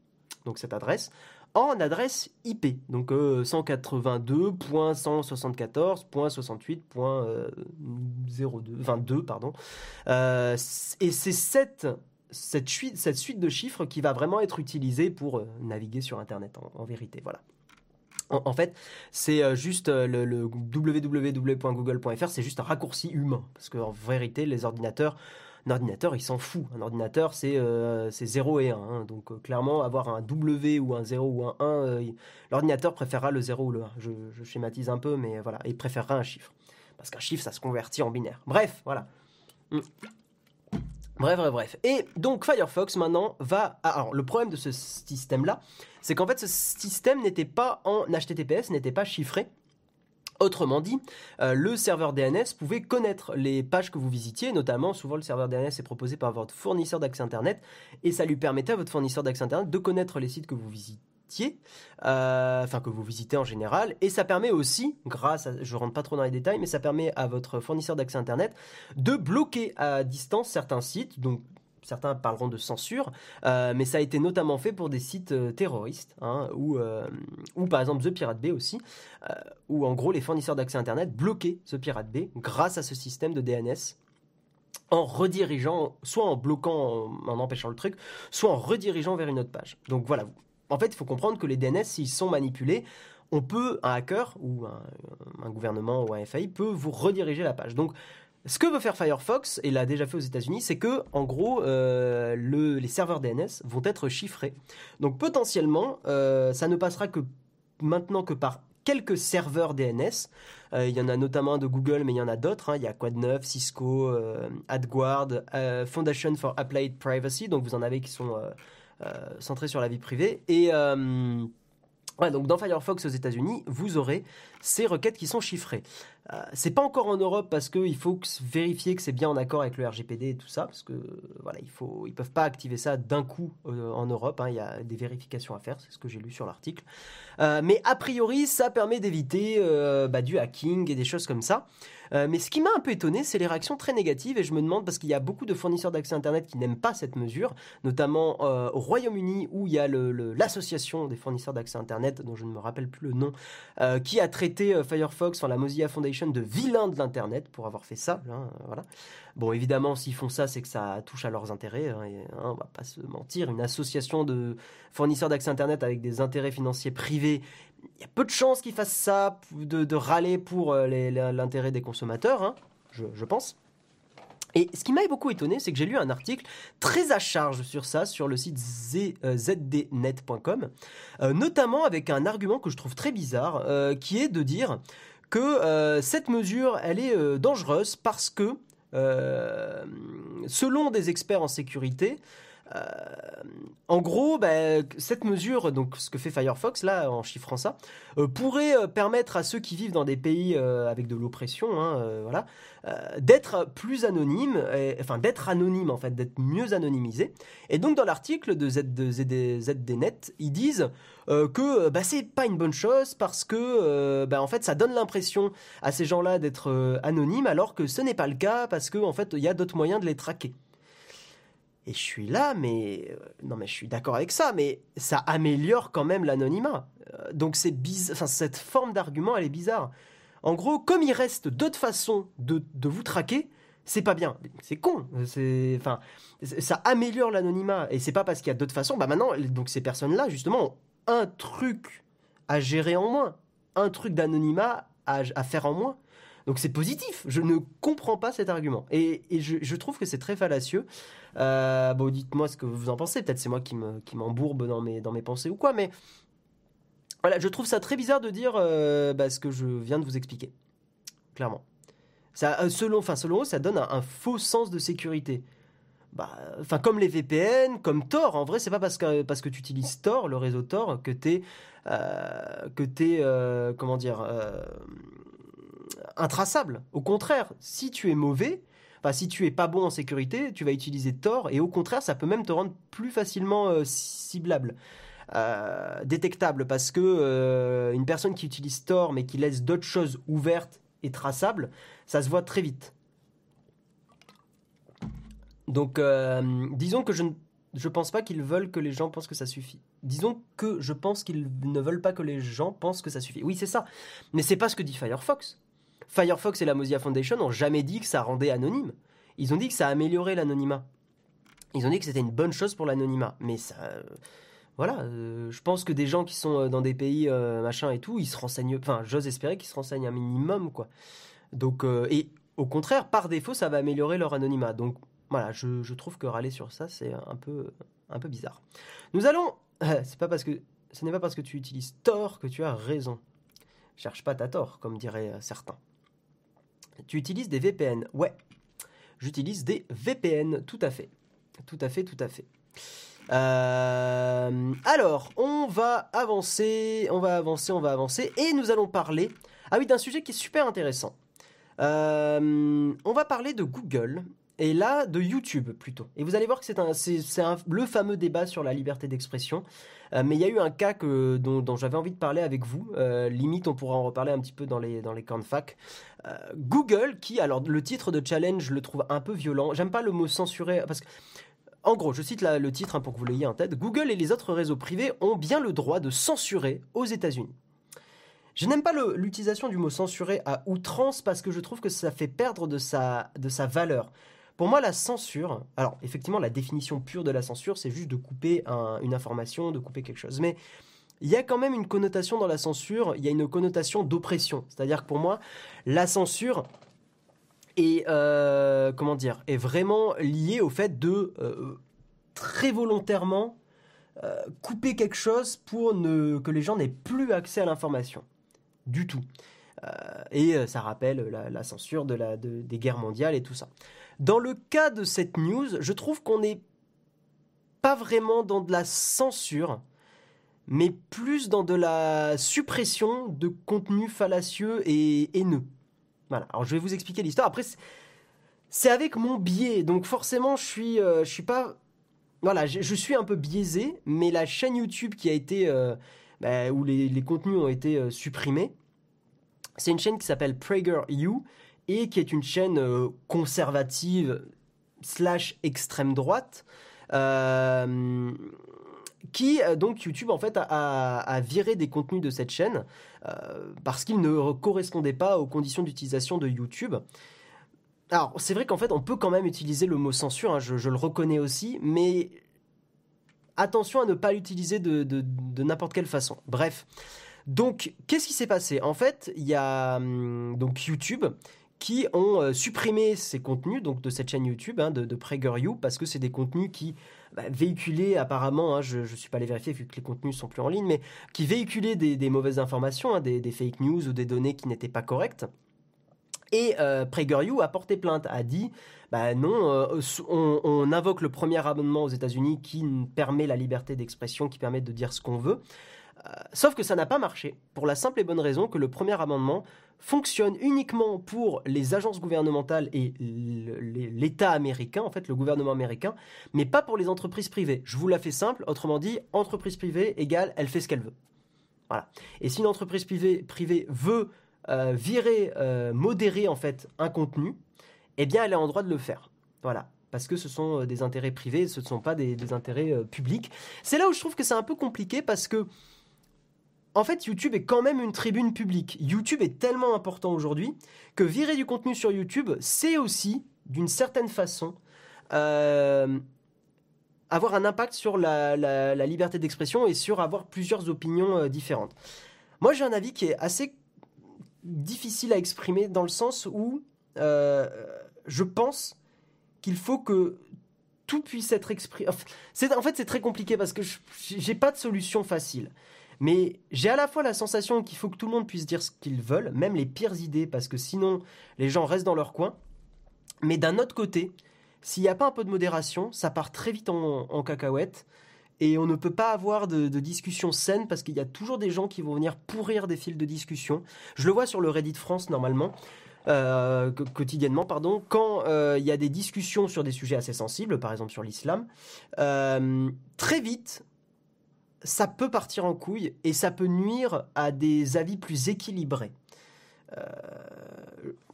Speaker 1: donc cette adresse, en adresse IP. Donc euh, 192.174.68.02, pardon. Euh, et c'est cette suite, de chiffres qui va vraiment être utilisée pour euh, naviguer sur Internet, en, vérité. Voilà. En, fait, c'est euh, juste euh, le, le www.google.fr, c'est juste un raccourci humain. Parce qu'en vérité, les ordinateurs, un ordinateur, il s'en fout. Un ordinateur, c'est euh, c'est 0 et 1. hein. Donc, euh, clairement, avoir un W ou un 0 ou un 1, euh, l'ordinateur préférera le 0 ou le 1. Je, schématise un peu, mais voilà. Il préférera un chiffre. Parce qu'un chiffre, ça se convertit en binaire. Bref, voilà. Mm. Bref, bref, bref. Et donc Firefox maintenant va... Alors le problème de ce système-là, c'est qu'en fait ce système n'était pas en HTTPS, n'était pas chiffré. Autrement dit, euh, le serveur DNS pouvait connaître les pages que vous visitiez, notamment souvent le serveur DNS est proposé par votre fournisseur d'accès Internet, et ça lui permettait à votre fournisseur d'accès Internet de connaître les sites que vous visitiez, euh, enfin que vous visitez en général, et ça permet aussi, grâce à, je rentre pas trop dans les détails, mais ça permet à votre fournisseur d'accès Internet de bloquer à distance certains sites, donc certains parleront de censure, euh, mais ça a été notamment fait pour des sites euh, terroristes, hein, ou, euh, ou par exemple The Pirate Bay aussi, où en gros les fournisseurs d'accès Internet bloquaient The Pirate Bay grâce à ce système de DNS en redirigeant, soit en bloquant, en, en empêchant le truc, soit en redirigeant vers une autre page. Donc voilà, en fait il faut comprendre que les DNS, s'ils sont manipulés, on peut, un hacker ou un, un gouvernement ou un FAI peut vous rediriger la page. Donc ce que veut faire Firefox, et l'a déjà fait aux États-Unis, c'est que, en gros, euh, le- les serveurs DNS vont être chiffrés. Donc potentiellement, euh, ça ne passera que maintenant que par quelques serveurs DNS. Euh, il y en a notamment un de Google, mais il y en a d'autres. hein. Il y a Quad 9, Cisco, AdGuard, Foundation for Applied Privacy. Donc vous en avez qui sont centrés sur la vie privée. Et, donc dans Firefox aux États-Unis, vous aurez ces requêtes qui sont chiffrées. Euh, c'est pas encore en Europe parce qu'il faut vérifier que c'est bien en accord avec le RGPD et tout ça, parce que voilà, il faut, peuvent pas activer ça d'un coup euh, en Europe. Hein. il y a des vérifications à faire, c'est ce que j'ai lu sur l'article. Euh, mais a priori, ça permet d'éviter bah, du hacking et des choses comme ça. Euh, mais ce qui m'a un peu étonné, c'est les réactions très négatives et je me demande parce qu'il y a beaucoup de fournisseurs d'accès Internet qui n'aiment pas cette mesure, notamment euh, au Royaume-Uni où il y a l'association des fournisseurs d'accès Internet, dont je ne me rappelle plus le nom, euh, qui a traité Firefox, enfin la Mozilla Foundation, de vilain de l'Internet pour avoir fait ça. Hein, voilà. Bon, évidemment, s'ils font ça, c'est que ça touche à leurs intérêts. Hein, et, hein, on va pas se mentir. Une association de fournisseurs d'accès Internet avec des intérêts financiers privés il y a peu de chances qu'ils fassent ça, de, râler pour euh, l'intérêt des consommateurs, hein, je, pense. Et ce qui m'a beaucoup étonné, c'est que j'ai lu un article très à charge sur ça, sur le site zdnet.com, euh, notamment avec un argument que je trouve très bizarre, euh, qui est de dire que cette mesure, elle est dangereuse parce que, selon des experts en sécurité, euh, en gros, bah, cette mesure, donc ce que fait Firefox là en chiffrant ça, euh, pourrait euh, permettre à ceux qui vivent dans des pays avec de l'oppression, hein, voilà, d'être plus anonymes, enfin d'être anonymes en fait, d'être mieux anonymisés. Et donc dans l'article de, Z, ZDNet, ils disent que bah, c'est pas une bonne chose parce que bah, en fait ça donne l'impression à ces gens-là d'être anonymes alors que ce n'est pas le cas parce qu'en en fait il y a d'autres moyens de les traquer. Et je suis là, mais euh, non, mais je suis d'accord avec ça, mais ça améliore quand même l'anonymat. Euh, donc c'est enfin cette forme d'argument, elle est bizarre. En gros, comme il reste d'autres façons de, de vous traquer, c'est pas bien. C'est con. C'est, enfin, ça améliore l'anonymat. Et c'est pas parce qu'il y a d'autres façons. Bah maintenant, donc ces personnes-là, justement, ont un truc à gérer en moins, un truc d'anonymat à, à faire en moins. Donc c'est positif. Je ne comprends pas cet argument. Et, je, trouve que c'est très fallacieux. Euh, bon, dites-moi ce que vous en pensez. Peut-être c'est moi qui, me, qui m'embourbe dans mes, dans mes pensées ou quoi. Mais voilà, je trouve ça très bizarre de dire euh, bah, ce que je viens de vous expliquer. Clairement. Ça, euh, selon, selon eux, ça donne un, faux sens de sécurité. Bah, enfin, comme les VPN, comme Tor. En vrai, c'est pas parce que, parce que tu utilises Tor, le réseau Tor, que t'es, euh, que t'es, comment dire, intraçable. Au contraire, si tu es mauvais, si tu es pas bon en sécurité, tu vas utiliser Tor et au contraire, ça peut même te rendre plus facilement euh, ciblable. Euh, détectable parce que euh, une personne qui utilise Tor mais qui laisse d'autres choses ouvertes et traçables, ça se voit très vite. Donc, disons que je ne je pense pas qu'ils veulent que les gens pensent que ça suffit. Disons que je pense qu'ils ne veulent pas que les gens pensent que ça suffit. Oui, c'est ça. Mais c'est pas ce que dit Firefox. Firefox et la Mozilla Foundation n'ont jamais dit que ça rendait anonyme. Ils ont dit que ça améliorait l'anonymat. Ils ont dit que c'était une bonne chose pour l'anonymat. Mais ça. Euh, voilà, euh, je pense que des gens qui sont euh, dans des pays machin et tout, ils se renseignent. Enfin, j'ose espérer qu'ils se renseignent un minimum, quoi. Donc, et au contraire, par défaut, ça va améliorer leur anonymat. Donc, voilà, je, trouve que râler sur ça, c'est un peu, un peu bizarre. Nous allons. C'est pas parce que. Ce n'est pas parce que tu utilises tort que tu as raison. Cherche pas ta tort, comme diraient certains. Tu utilises des VPN Ouais, j'utilise des VPN, tout à fait. Tout à fait, tout à fait. Euh, alors, on va avancer, on va avancer, on va avancer, et nous allons parler, ah oui, d'un sujet qui est super intéressant. Euh, on va parler de Google et là de YouTube plutôt. Et vous allez voir que c'est le fameux débat sur la liberté d'expression. Euh, mais il y a eu un cas que, dont, j'avais envie de parler avec vous. Euh, limite, on pourra en reparler un petit peu dans les, dans les camps de fac. Google, qui, alors le titre de challenge, je le trouve un peu violent. J'aime pas le mot censuré parce que. En gros, je cite le titre hein, pour que vous l'ayez en tête. Google et les autres réseaux privés ont bien le droit de censurer aux États-Unis. Je n'aime pas l'utilisation du mot censurer à outrance parce que je trouve que ça fait perdre de sa, de sa valeur. Pour moi, la censure, alors effectivement, la définition pure de la censure, c'est juste de couper une information, de couper quelque chose. Mais il y a quand même une connotation dans la censure, il y a une connotation d'oppression. C'est-à-dire que pour moi, la censure est, euh, comment dire, est vraiment liée au fait de euh, très volontairement euh, couper quelque chose pour ne, que les gens n'aient plus accès à l'information. Du tout. et ça rappelle la, censure des guerres mondiales et tout ça. Dans le cas de cette news, je trouve qu'on n'est pas vraiment dans de la censure, mais plus dans de la suppression de contenu fallacieux et haineux. Voilà, alors je vais vous expliquer l'histoire. Après, c'est avec mon biais, donc forcément, je suis, euh, je suis pas... Voilà, je, suis un peu biaisé, mais la chaîne YouTube qui a été... Euh, bah, où les, contenus ont été euh, supprimés, c'est une chaîne qui s'appelle PragerU et qui est une chaîne conservative slash extrême droite qui euh, donc YouTube en fait a, viré des contenus de cette chaîne euh, parce qu'ils ne correspondaient pas aux conditions d'utilisation de YouTube. Alors c'est vrai qu'en fait on peut quand même utiliser le mot censure, hein, je, le reconnais aussi, mais attention à ne pas l'utiliser de, n'importe quelle façon. Bref, donc qu'est-ce qui s'est passé? En fait, il y a hum, donc YouTube qui ont euh, supprimé ces contenus donc de cette chaîne YouTube hein, de, de PragerU parce que c'est des contenus qui bah, véhiculaient apparemment, hein, je ne suis pas allé vérifier vu que les contenus sont plus en ligne, mais qui véhiculaient des, mauvaises informations, hein, des, fake news ou des données qui n'étaient pas correctes. Et euh, PragerU a porté plainte, a dit bah non, euh, on, invoque le premier amendement aux États-Unis qui permet la liberté d'expression, qui permet de dire ce qu'on veut. Euh, sauf que ça n'a pas marché, pour la simple et bonne raison que le premier amendement fonctionne uniquement pour les agences gouvernementales et l'État américain, en fait le gouvernement américain, mais pas pour les entreprises privées. Je vous la fais simple, autrement dit, entreprise privée égale, elle fait ce qu'elle veut. Voilà. Et si une entreprise privée, veut euh, virer, euh, modérer en fait un contenu, eh bien elle est en droit de le faire. Voilà parce que ce sont des intérêts privés, ce ne sont pas des intérêts publics. C'est là où je trouve que c'est un peu compliqué parce que en fait, YouTube est quand même une tribune publique. YouTube est tellement important aujourd'hui que virer du contenu sur YouTube, c'est aussi, d'une certaine façon, euh, avoir un impact sur la, liberté d'expression et sur avoir plusieurs opinions euh, différentes. Moi, j'ai un avis qui est assez difficile à exprimer dans le sens où euh, je pense qu'il faut que tout puisse être exprimé. en fait, c'est très compliqué parce que j'ai pas de solution facile. Mais j'ai à la fois la sensation qu'il faut que tout le monde puisse dire ce qu'ils veulent, même les pires idées, parce que sinon les gens restent dans leur coin. Mais d'un autre côté, s'il n'y a pas un peu de modération, ça part très vite en, cacahuète. Et on ne peut pas avoir de, discussion saine parce qu'il y a toujours des gens qui vont venir pourrir des fils de discussion. Je le vois sur le Reddit France normalement. Euh, quotidiennement, pardon, quand euh, il y a des discussions sur des sujets assez sensibles, par exemple sur l'islam, euh, très vite, ça peut partir en couille et ça peut nuire à des avis plus équilibrés. Euh,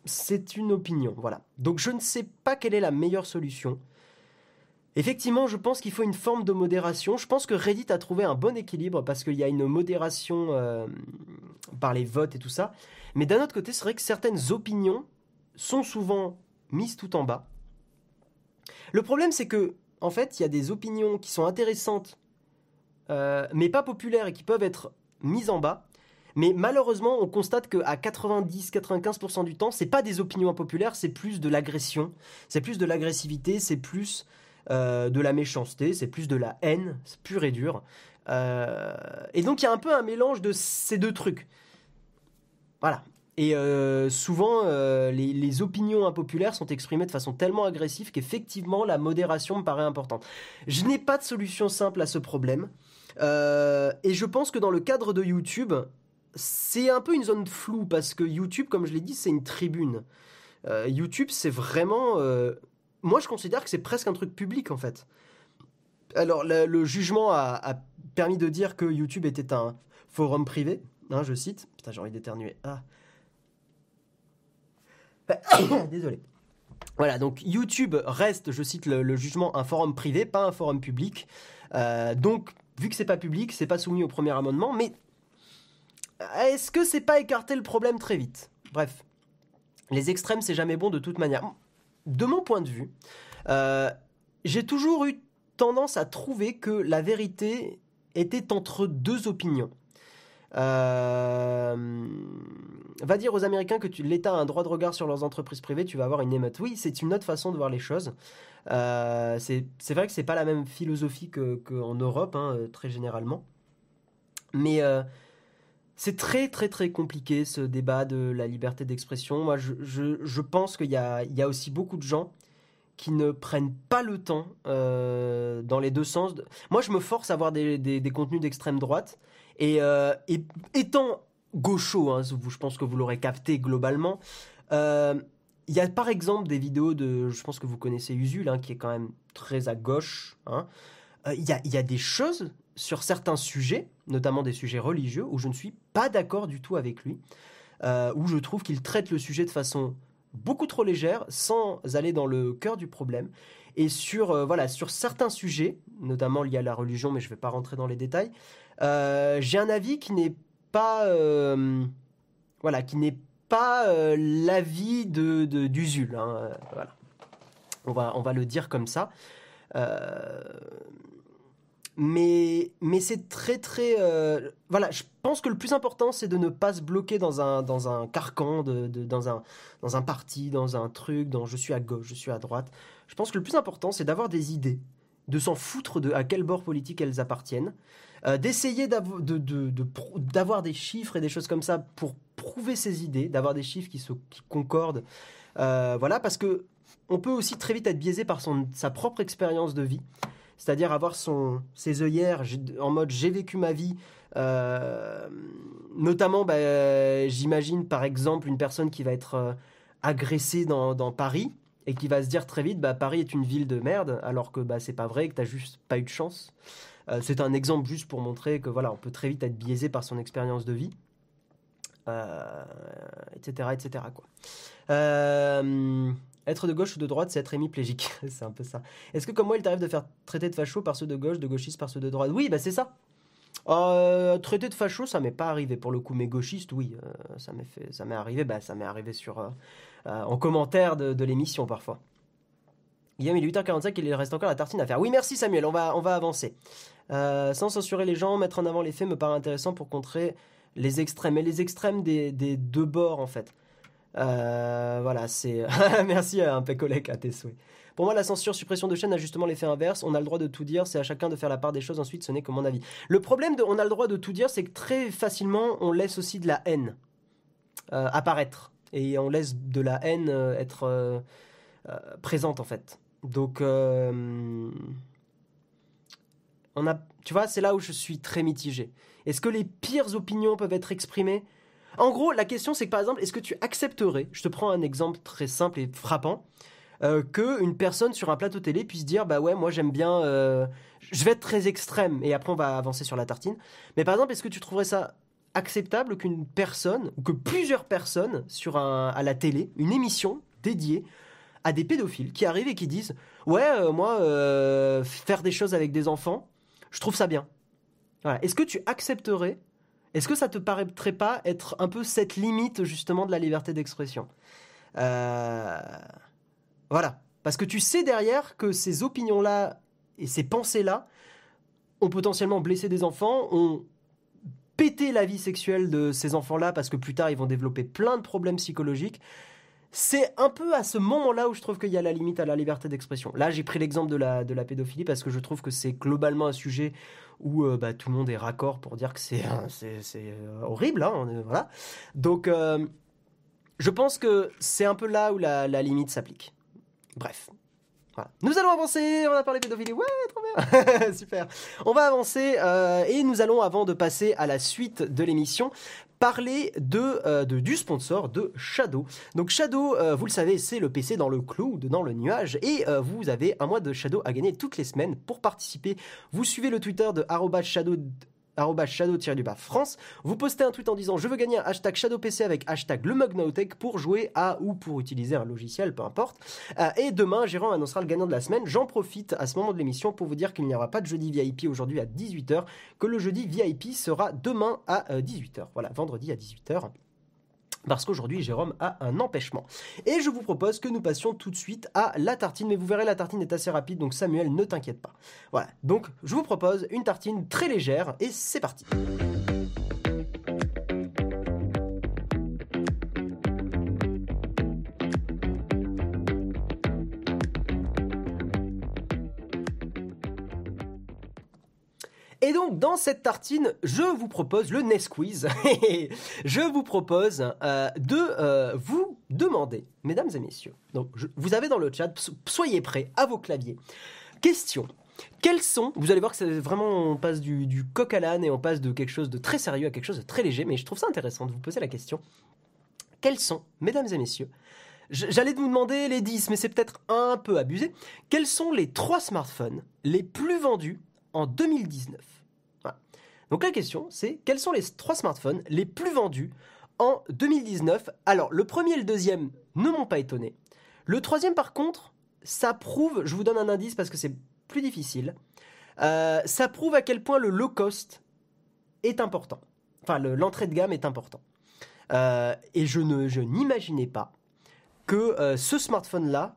Speaker 1: c'est une opinion, voilà. Donc je ne sais pas quelle est la meilleure solution. Effectivement, je pense qu'il faut une forme de modération. Je pense que Reddit a trouvé un bon équilibre parce qu'il y a une modération euh, par les votes et tout ça. Mais d'un autre côté, c'est vrai que certaines opinions sont souvent mises tout en bas. Le problème, c'est que, en fait, il y a des opinions qui sont intéressantes euh, mais pas populaires et qui peuvent être mises en bas. Mais malheureusement, on constate qu'à 90-95% du temps, c'est pas des opinions impopulaires, c'est plus de l'agression, c'est plus de l'agressivité, c'est plus euh, de la méchanceté, c'est plus de la haine, c'est pur et dur. Euh, et donc il y a un peu un mélange de ces deux trucs. Voilà. Et souvent, les, les, opinions impopulaires sont exprimées de façon tellement agressive qu'effectivement, la modération me paraît importante. Je n'ai pas de solution simple à ce problème. Euh, et je pense que dans le cadre de YouTube, c'est un peu une zone floue parce que YouTube, comme je l'ai dit, c'est une tribune. Euh, YouTube, c'est vraiment. Euh, moi, je considère que c'est presque un truc public en fait. Alors, le, jugement a, permis de dire que YouTube était un forum privé, hein, je cite. Putain, j'ai envie d'éternuer. Ah. Désolé. Voilà, donc YouTube reste, je cite le, jugement, un forum privé, pas un forum public. donc, vu que c'est pas public, c'est pas soumis au premier amendement, mais est-ce que c'est pas écarter le problème très vite? Bref, les extrêmes, c'est jamais bon de toute manière. De mon point de vue, euh, j'ai toujours eu tendance à trouver que la vérité était entre deux opinions. Euh, va dire aux Américains que l'État a un droit de regard sur leurs entreprises privées, tu vas avoir une émeute. Oui, c'est une autre façon de voir les choses. Euh, c'est vrai que c'est pas la même philosophie qu'en Europe, hein, euh, très généralement. Mais euh, c'est très très très compliqué ce débat de la liberté d'expression. Moi, je, pense qu'il y, a, aussi beaucoup de gens qui ne prennent pas le temps dans les deux sens. Moi, je me force à voir des, contenus d'extrême droite. Et, étant gaucho, hein, je pense que vous l'aurez capté globalement, il y a par exemple des vidéos de, je pense que vous connaissez Usul, hein, qui est quand même très à gauche. Hein. Il y, a, des choses sur certains sujets, notamment des sujets religieux, où je ne suis pas d'accord du tout avec lui, où je trouve qu'il traite le sujet de façon beaucoup trop légère sans aller dans le cœur du problème. Et sur, euh, voilà, sur certains sujets, notamment liés à la religion, mais je ne vais pas rentrer dans les détails, euh, j'ai un avis qui n'est pas, euh, voilà, qui n'est pas l'avis de, d'Usul. Hein, voilà. On va, on va le dire comme ça mais, mais c'est très très... Euh, voilà, je pense que le plus important, c'est de ne pas se bloquer dans un, dans un carcan, de, dans, un, dans un parti, dans un truc, dans je suis à gauche, je suis à droite. Je pense que le plus important, c'est d'avoir des idées, de s'en foutre de à quel bord politique elles appartiennent, euh, d'essayer d'avoir de, de, des chiffres et des choses comme ça pour prouver ses idées, d'avoir des chiffres qui, se, qui concordent. Euh, voilà, parce que on peut aussi très vite être biaisé par son, sa propre expérience de vie c'est-à-dire avoir son, ses œillères en mode j'ai vécu ma vie. Euh, notamment, bah, j'imagine par exemple une personne qui va être euh, agressée dans, Paris et qui va se dire très vite bah, Paris est une ville de merde, alors que bah, c'est pas vrai, que tu n'as juste pas eu de chance. C'est un exemple juste pour montrer que voilà, on peut très vite être biaisé par son expérience de vie. Etc. etc. Quoi. Être de gauche ou de droite, c'est être hémiplégique. c'est un peu ça. Est-ce que, comme moi, il t'arrive de faire traiter de facho par ceux de gauche, de gauchiste par ceux de droite? Oui, bah c'est ça. Euh, traiter de facho, ça m'est pas arrivé pour le coup, mais gauchiste, oui, euh, ça m'est fait, ça m'est arrivé. Bah, ça m'est arrivé sur euh, en commentaire de, l'émission parfois. Guillaume, il est 8h45 il reste encore la tartine à faire. Oui, merci Samuel, on va, on va avancer. sans censurer les gens, mettre en avant les faits me paraît intéressant pour contrer les extrêmes. Et les extrêmes des, des deux bords, en fait. Euh, voilà, c'est. Merci à un pécolec à tes souhaits. Pour moi, la censure, suppression de chaîne a justement l'effet inverse. On a le droit de tout dire, c'est à chacun de faire la part des choses. Ensuite, ce n'est que mon avis. Le problème de on a le droit de tout dire, c'est que très facilement, on laisse aussi de la haine euh, apparaître. Et on laisse de la haine euh, être présente, en fait. Donc, on a. Tu vois, c'est là où je suis très mitigé. Est-ce que les pires opinions peuvent être exprimées? En gros, la question c'est que par exemple, est-ce que tu accepterais, je te prends un exemple très simple et frappant, euh, que une personne sur un plateau télé puisse dire bah ouais moi j'aime bien euh, je vais être très extrême et après on va avancer sur la tartine. Mais par exemple est-ce que tu trouverais ça acceptable qu'une personne ou que plusieurs personnes sur un, à la télé une émission dédiée à des pédophiles qui arrivent et qui disent ouais euh, moi faire des choses avec des enfants je trouve ça bien est-ce que tu accepterais est-ce que ça te paraîtrait pas être un peu cette limite justement de la liberté d'expression? Euh, Voilà. Parce que tu sais derrière que ces opinions-là et ces pensées-là ont potentiellement blessé des enfants, ont pété la vie sexuelle de ces enfants-là parce que plus tard ils vont développer plein de problèmes psychologiques. C'est un peu à ce moment-là où je trouve qu'il y a la limite à la liberté d'expression. Là, j'ai pris l'exemple de la, de la pédophilie parce que je trouve que c'est globalement un sujet où euh, bah, tout le monde est raccord pour dire que c'est euh, horrible. Hein, voilà. Donc, euh, je pense que c'est un peu là où la, limite s'applique. Bref. Nous allons avancer, on a parlé pédophilie, ouais, trop bien, super. On va avancer et nous allons, avant de passer à la suite de l'émission, parler de, du sponsor de Shadow. Donc Shadow, vous le savez, c'est le PC dans le cloud, dans le nuage, et vous avez un mois de Shadow à gagner toutes les semaines. Pour participer, vous suivez le Twitter de shadow shadow-du-bas France. Vous postez un tweet en disant je veux gagner un hashtag ShadowPC avec hashtag le pour jouer à ou pour utiliser un logiciel, peu importe. Euh, et demain, Jérôme annoncera le gagnant de la semaine. J'en profite à ce moment de l'émission pour vous dire qu'il n'y aura pas de jeudi VIP aujourd'hui à 18h, que le jeudi VIP sera demain à 18h. Euh, voilà, vendredi à 18h parce qu'aujourd'hui Jérôme a un empêchement. Et je vous propose que nous passions tout de suite à la tartine, mais vous verrez la tartine est assez rapide, donc Samuel ne t'inquiète pas. Voilà, donc je vous propose une tartine très légère, et c'est parti. Dans cette tartine, je vous propose le Nesquiz. je vous propose euh, de euh, vous demander, mesdames et messieurs, donc vous avez dans le chat, soyez prêts à vos claviers. Question. Quels sont, vous allez voir que c'est vraiment, on passe du, coq à l'âne et on passe de quelque chose de très sérieux à quelque chose de très léger, mais je trouve ça intéressant de vous poser la question. Quels sont, mesdames et messieurs, J'allais vous demander les 10, mais c'est peut-être un peu abusé. Quels sont les trois smartphones les plus vendus en 2019 Donc la question, c'est quels sont les trois smartphones les plus vendus en 2019 Alors, le premier et le deuxième ne m'ont pas étonné. Le troisième, par contre, ça prouve, je vous donne un indice parce que c'est plus difficile, euh, ça prouve à quel point le low cost est important. Enfin, l'entrée de gamme est important. Euh, et je ne, je n'imaginais pas que euh, ce smartphone-là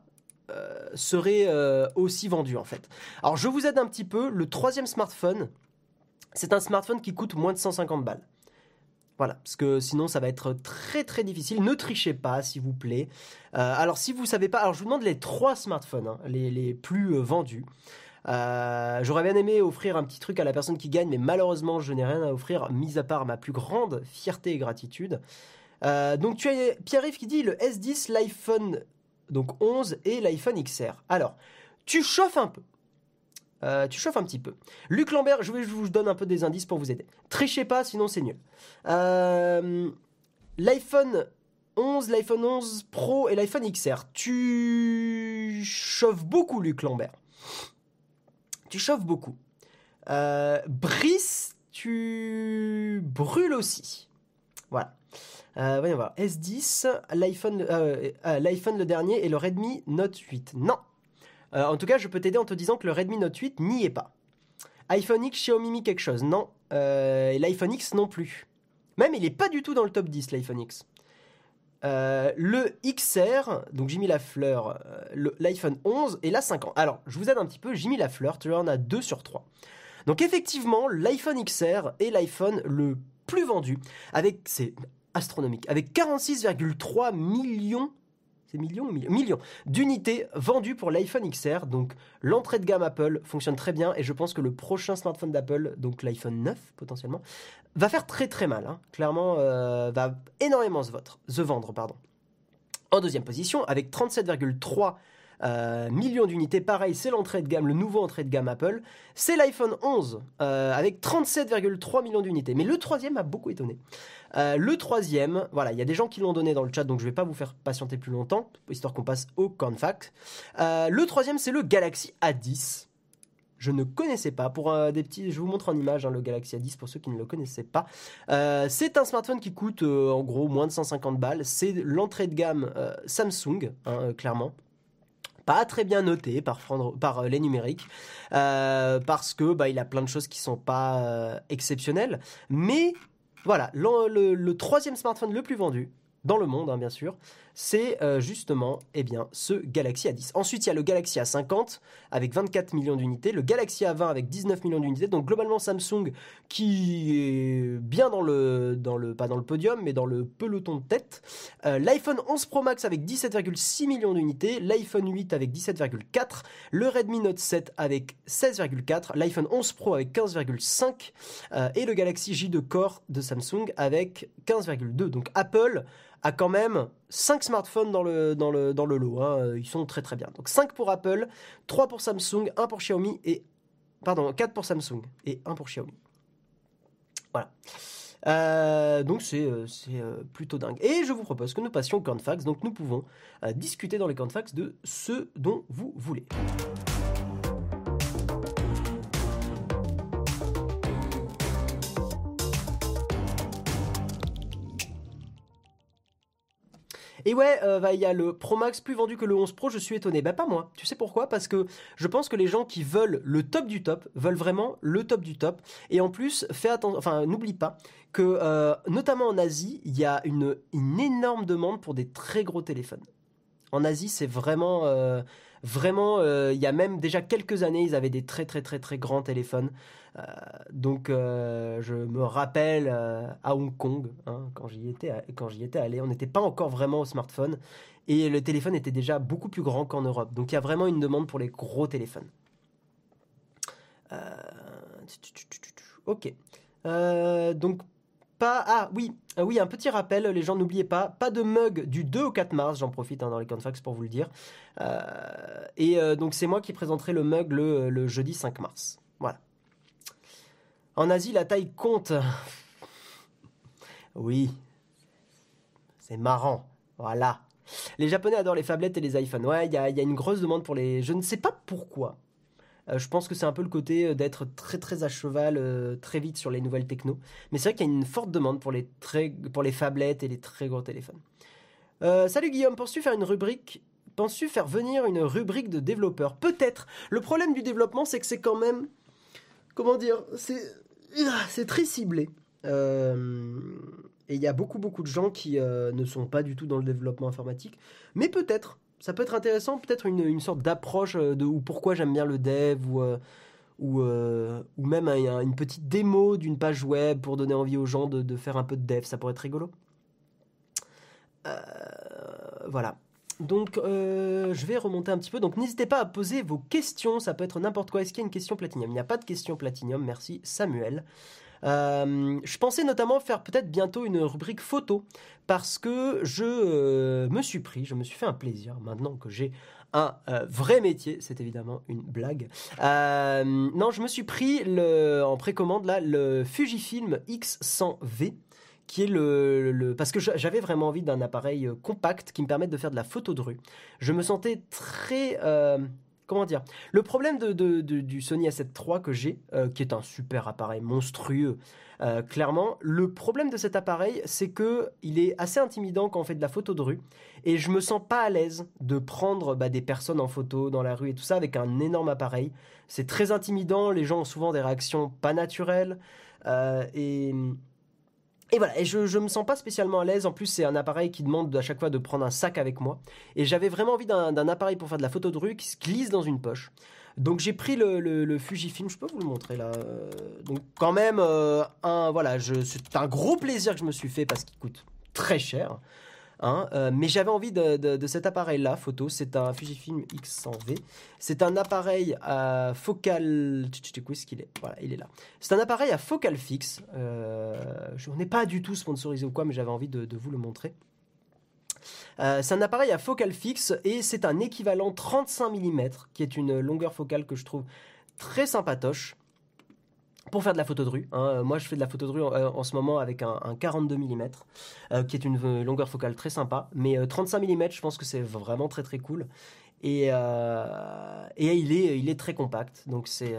Speaker 1: euh, serait aussi vendu en fait. Alors je vous aide un petit peu, le troisième smartphone, c'est un smartphone qui coûte moins de 150 balles. Voilà, parce que sinon ça va être très très difficile. Ne trichez pas, s'il vous plaît. alors si vous savez pas, alors je vous demande les trois smartphones, hein, les, les, plus vendus. J'aurais bien aimé offrir un petit truc à la personne qui gagne, mais malheureusement je n'ai rien à offrir, mis à part ma plus grande fierté et gratitude. Euh, donc tu as Pierre-Yves qui dit le S10, l'iPhone donc 11 et l'iPhone XR. Alors, tu chauffes un peu. Euh, tu chauffes un petit peu. Luc Lambert, je, vous donne un peu des indices pour vous aider. Trichez pas, sinon c'est mieux. Euh, L'iPhone 11, l'iPhone 11 Pro et l'iPhone XR. Tu chauffes beaucoup, Luc Lambert. Tu chauffes beaucoup. Brice, tu brûles aussi. Voilà. Euh, voyons voir. S10, l'iPhone, euh, euh, l'iPhone le dernier et le Redmi Note 8. Non. En tout cas, je peux t'aider en te disant que le Redmi Note 8 n'y est pas. iPhone X, Xiaomi Mi quelque chose. Non. et l'iPhone X non plus. Même, il n'est pas du tout dans le top 10, l'iPhone X. le XR, donc j'ai mis la fleur, l'iPhone 11 et la 5 ans. Alors, je vous aide un petit peu, j'ai mis la fleur, tu en as 2 sur 3. Donc effectivement, l'iPhone XR est l'iPhone le plus vendu, avec ses astronomique, avec 46,3 millions c'est millions millions, d'unités vendues pour l'iPhone XR. Donc l'entrée de gamme Apple fonctionne très bien et je pense que le prochain smartphone d'Apple, donc l'iPhone 9 potentiellement, va faire très très mal. Hein. Clairement, euh, va énormément se, se vendre. Pardon. En deuxième position, avec 37,3 euh, millions d'unités. Pareil, c'est l'entrée de gamme, le nouveau entrée de gamme Apple. C'est l'iPhone 11 euh, avec 37,3 millions d'unités. Mais le troisième a beaucoup étonné. Euh, le troisième, voilà, il y a des gens qui l'ont donné dans le chat, donc je ne vais pas vous faire patienter plus longtemps, histoire qu'on passe au Confact. le troisième, c'est le Galaxy A10 je ne connaissais pas. Pour des petits, je vous montre en image hein, le Galaxy A10 pour ceux qui ne le connaissaient pas. c'est un smartphone qui coûte en gros moins de 150 balles. C'est l'entrée de gamme Samsung, hein, clairement pas très bien noté par, euh, les numériques euh, parce que bah, il a plein de choses qui sont pas euh, exceptionnelles. Mais voilà, le, troisième smartphone le plus vendu dans le monde, hein, bien sûr, c'est euh, justement eh ce Galaxy A10. Ensuite, il y a le Galaxy A50 avec 24 millions d'unités, le Galaxy A20 avec 19 millions d'unités. Donc globalement, Samsung qui est bien dans le, dans le, pas dans le podium, mais dans le peloton de tête. Euh, L'iPhone 11 Pro Max avec 17,6 millions d'unités, l'iPhone 8 avec 17,4, le Redmi Note 7 avec 16,4, l'iPhone 11 Pro avec 15,5 euh, et le Galaxy J2 Core de Samsung avec 15,2. Donc Apple a quand même 5 smartphones dans le, dans le, dans le lot. Hein. Ils sont très très bien. Donc 5 pour Apple, 3 pour Samsung, 1 pour Xiaomi et. Pardon, 4 pour Samsung et 1 pour Xiaomi. Voilà. Euh, donc c'est euh, euh, plutôt dingue. Et je vous propose que nous passions au Cornfax. Donc nous pouvons discuter dans les Cornfax de ce dont vous voulez. Et ouais, euh, bah, il y a le Pro Max plus vendu que le 11 Pro, je suis étonné. Bah pas moi. Tu sais pourquoi? Parce que je pense que les gens qui veulent le top du top veulent vraiment le top du top. Et en plus, fais attention, enfin n'oublie pas que euh, notamment en Asie, il y a une, énorme demande pour des très gros téléphones. En Asie, c'est vraiment, euh, vraiment, il y a même déjà quelques années, ils avaient des très très très très grands téléphones. Euh, donc euh, je me rappelle euh, à Hong Kong, hein, quand j'y étais, quand j'y étais allé, on n'était pas encore vraiment au smartphone et le téléphone était déjà beaucoup plus grand qu'en Europe. Donc il y a vraiment une demande pour les gros téléphones. ok. donc Ah oui, euh, oui, un petit rappel, les gens n'oubliez pas, pas de mug du 2 au 4 mars, j'en profite hein, dans les Confax pour vous le dire. Euh, et euh, donc c'est moi qui présenterai le mug le, jeudi 5 mars. Voilà. En Asie, la taille compte. oui. C'est marrant. Voilà. Les Japonais adorent les phablettes et les iPhones. Ouais, il y a une grosse demande pour les. Je ne sais pas pourquoi. Euh, je pense que c'est un peu le côté euh, d'être très très à cheval euh, très vite sur les nouvelles techno. Mais c'est vrai qu'il y a une forte demande pour les, très, pour les phablettes et les très gros téléphones. salut Guillaume, penses-tu faire une rubrique Penses-tu faire venir une rubrique de développeurs? Peut-être. Le problème du développement, c'est que c'est quand même. Comment dire C'est c'est très ciblé. et il y a beaucoup beaucoup de gens qui ne sont pas du tout dans le développement informatique. Mais peut-être ça peut être intéressant, peut-être une, sorte d'approche euh, de ou pourquoi j'aime bien le dev ou euh, ou, euh, ou même une petite démo d'une page web pour donner envie aux gens de, faire un peu de dev, ça pourrait être rigolo. voilà. Donc, je vais remonter un petit peu. Donc, n'hésitez pas à poser vos questions. Ça peut être n'importe quoi. Est-ce qu'il y a une question platinium Il n'y a pas de question platinium. Merci, Samuel. Euh, je pensais notamment faire peut-être bientôt une rubrique photo parce que je euh, me suis pris, je me suis fait un plaisir maintenant que j'ai un euh, vrai métier, c'est évidemment une blague. non, je me suis pris le, en précommande là le Fujifilm X100V qui est le, le parce que j'avais vraiment envie d'un appareil compact qui me permette de faire de la photo de rue. Je me sentais très comment dire? Le problème de, du Sony A7 III que j'ai, euh, qui est un super appareil monstrueux, euh, clairement, le problème de cet appareil, c'est que il est assez intimidant quand on fait de la photo de rue, et je me sens pas à l'aise de prendre bah, des personnes en photo dans la rue et tout ça avec un énorme appareil. C'est très intimidant, les gens ont souvent des réactions pas naturelles, euh, et et voilà, et je, ne me sens pas spécialement à l'aise. En plus, c'est un appareil qui demande à chaque fois de prendre un sac avec moi. Et j'avais vraiment envie d'un appareil pour faire de la photo de rue qui se glisse dans une poche. Donc j'ai pris le, Fujifilm, je peux vous le montrer là. Donc quand même, euh, un, voilà, c'est un gros plaisir que je me suis fait parce qu'il coûte très cher. Hein, euh, mais j'avais envie de, cet appareil-là, photo. C'est un Fujifilm X100V. C'est un appareil à focal. Où est-ce qu'il est? Voilà, il est là. C'est un appareil à focal fixe. Euh, je n'ai pas du tout sponsorisé ou quoi, mais j'avais envie de, vous le montrer. Euh, c'est un appareil à focal fixe et c'est un équivalent 35 mm, qui est une longueur focale que je trouve très sympatoche pour faire de la photo de rue. Hein. Euh, moi, je fais de la photo de rue en, euh, ce moment avec un, 42 mm, euh, qui est une longueur focale très sympa. Mais 35 mm, je pense que c'est vraiment très très cool. Et, et il, est, il est très compact, donc c'est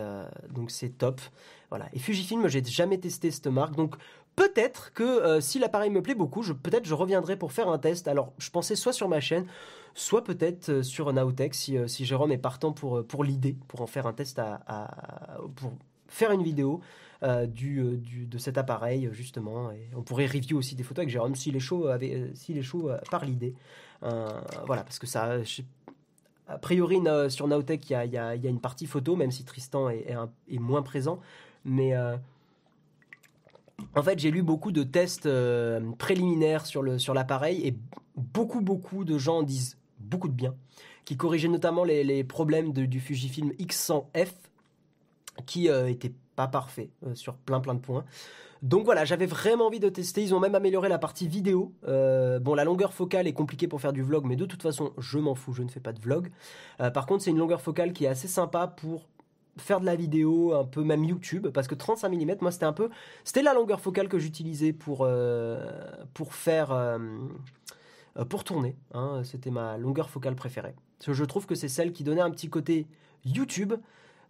Speaker 1: top. Voilà. Et Fujifilm, j'ai jamais testé cette marque, donc peut-être que si l'appareil me plaît beaucoup, peut-être je reviendrai pour faire un test. Alors, je pensais soit sur ma chaîne, soit peut-être sur Nowtech, si, si Jérôme est partant pour, pour l'idée, pour en faire un test à, à pour, faire une vidéo euh, du, euh, du, de cet appareil justement. On pourrait review aussi des photos avec Jérôme s'il est chaud avec, euh, s'il est chaud par l'idée. Voilà parce que ça a priori sur Naotech il y a, y, a, y a, une partie photo même si Tristan est, est, moins présent. Mais en fait j'ai lu beaucoup de tests préliminaires sur, le, sur l'appareil et beaucoup beaucoup de gens disent beaucoup de bien qui corrigeaient notamment les, les problèmes du Fujifilm X100F qui euh, était pas parfait euh, sur plein plein de points. Donc voilà, j'avais vraiment envie de tester. Ils ont même amélioré la partie vidéo. Euh, bon, la longueur focale est compliquée pour faire du vlog, mais de toute façon, je m'en fous, je ne fais pas de vlog. par contre, c'est une longueur focale qui est assez sympa pour faire de la vidéo, un peu même YouTube, parce que 35 mm, moi c'était un peu, c'était la longueur focale que j'utilisais pour faire, pour tourner. Hein. c'était ma longueur focale préférée. Parce je trouve que c'est celle qui donnait un petit côté YouTube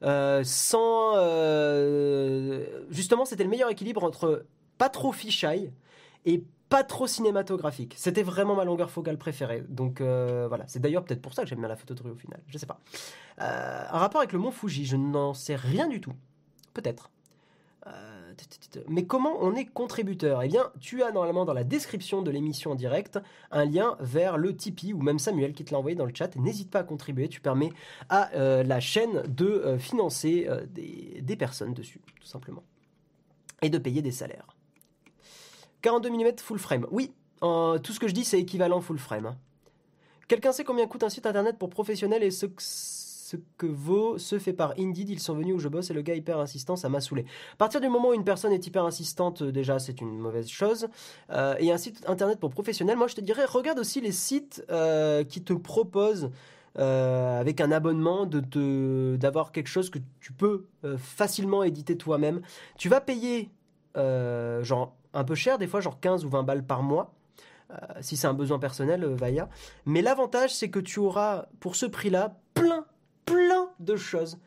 Speaker 1: euh, sans euh, justement c'était le meilleur équilibre entre pas trop fisheye et pas trop cinématographique. C'était vraiment ma longueur focale préférée. Donc euh, voilà, c'est d'ailleurs peut-être pour ça que j'aime bien la photo de rue au final. Je sais pas. un rapport avec le mont Fuji, je n'en sais rien du tout. Peut-être. Mais comment on est contributeur? Eh bien, tu as normalement dans la description de l'émission en direct un lien vers le Tipeee ou même Samuel qui te l'a envoyé dans le chat. N'hésite pas à contribuer, tu permets à euh, la chaîne de euh, financer euh, des, personnes dessus, tout simplement. Et de payer des salaires. 42 mm full frame. Oui, tout ce que je dis c'est équivalent full frame. Quelqu'un sait combien coûte un site internet pour professionnels et ce que vaut ce fait par Indeed. Ils sont venus où je bosse et le gars hyper insistant, ça m'a saoulé. À partir du moment où une personne est hyper insistante, euh, déjà, c'est une mauvaise chose. Euh, et un site internet pour professionnels, moi je te dirais, regarde aussi les sites qui te proposent. avec un abonnement de d'avoir quelque chose que tu peux facilement éditer toi-même. Tu vas payer genre un peu cher des fois, genre 15 ou 20 balles par mois. Euh, si c'est un besoin personnel, euh, Vaya. Mais l'avantage, c'est que tu auras, pour ce prix-là, plein, plein de choses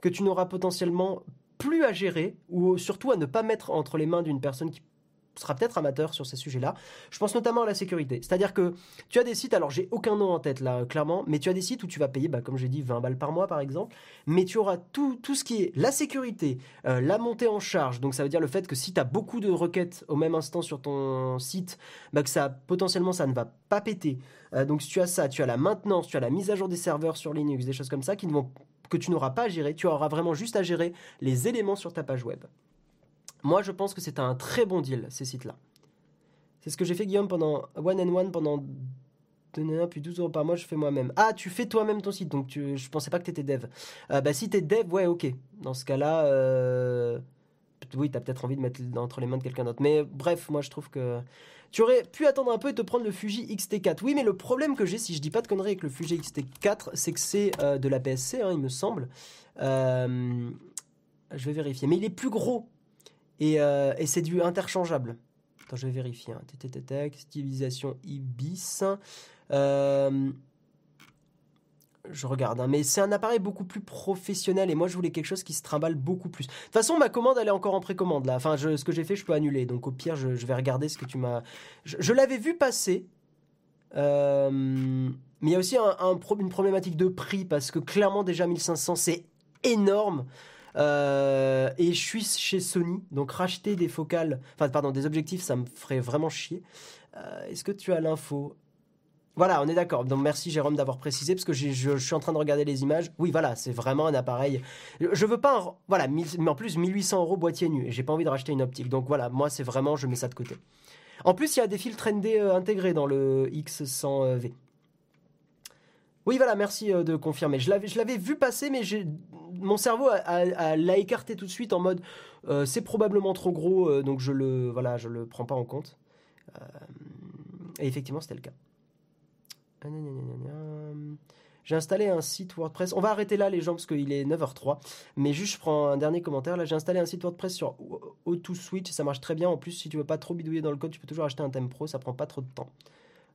Speaker 1: que tu n'auras potentiellement plus à gérer, ou surtout à ne pas mettre entre les mains d'une personne qui sera peut-être amateur sur ces sujets-là. Je pense notamment à la sécurité. C'est-à-dire que tu as des sites, alors j'ai aucun nom en tête là, clairement, mais tu as des sites où tu vas payer, bah, comme j'ai dit, 20 balles par mois par exemple, mais tu auras tout, tout ce qui est la sécurité, euh, la montée en charge, donc ça veut dire le fait que si tu as beaucoup de requêtes au même instant sur ton site, bah, que ça potentiellement ça ne va pas péter. Euh, donc si tu as ça, tu as la maintenance, tu as la mise à jour des serveurs sur Linux, des choses comme ça qui ne vont que tu n'auras pas à gérer, tu auras vraiment juste à gérer les éléments sur ta page web. Moi, je pense que c'est un très bon deal, ces sites-là. C'est ce que j'ai fait, Guillaume, pendant One and One, pendant puis 12 euros par mois, je fais moi-même. Ah, tu fais toi-même ton site, donc tu, je pensais pas que tu étais dev. Euh, bah, si tu es dev, ouais, ok. Dans ce cas-là, euh, oui, tu as peut-être envie de mettre entre les mains de quelqu'un d'autre. Mais bref, moi, je trouve que tu aurais pu attendre un peu et te prendre le Fuji X-T4. Oui, mais le problème que j'ai, si je dis pas de conneries avec le Fuji X-T4, c'est que c'est euh, de la PSC, hein, il me semble. je vais vérifier. Mais il est plus gros euh, et, c'est du interchangeable. Attends, je vais vérifier. Hein. stylisation Ibis. Euh, je regarde, hein. mais c'est un appareil beaucoup plus professionnel et moi je voulais quelque chose qui se trimballe beaucoup plus. De toute façon, ma commande elle est encore en précommande là. Enfin, ce que j'ai fait, je peux annuler. Donc au pire, je, vais regarder ce que tu m'as. Je, l'avais vu passer. Euh, mais il y a aussi une problématique de prix parce que clairement déjà 1500 c'est énorme. Euh, et je suis chez Sony, donc racheter des focales, enfin pardon, des objectifs, ça me ferait vraiment chier. Euh, est-ce que tu as l'info? Voilà, on est d'accord. Donc merci Jérôme d'avoir précisé parce que je, suis en train de regarder les images. Oui, voilà, c'est vraiment un appareil. Je veux pas, voilà, mais en plus 1800 euros boîtier nu. J'ai pas envie de racheter une optique. Donc voilà, moi c'est vraiment, je mets ça de côté. En plus, il y a des filtres ND euh, intégrés dans le X100V. Oui, voilà, merci de confirmer. Je l'avais vu passer, mais mon cerveau l'a écarté tout de suite en mode euh, c'est probablement trop gros, euh, donc je le voilà, je le prends pas en compte. Euh, et effectivement, c'était le cas. J'ai installé un site WordPress. On va arrêter là les gens parce qu'il est 9h03. Mais juste je prends un dernier commentaire. Là j'ai installé un site WordPress sur Auto-Switch. Ça marche très bien. En plus si tu veux pas trop bidouiller dans le code, tu peux toujours acheter un thème pro. Ça prend pas trop de temps.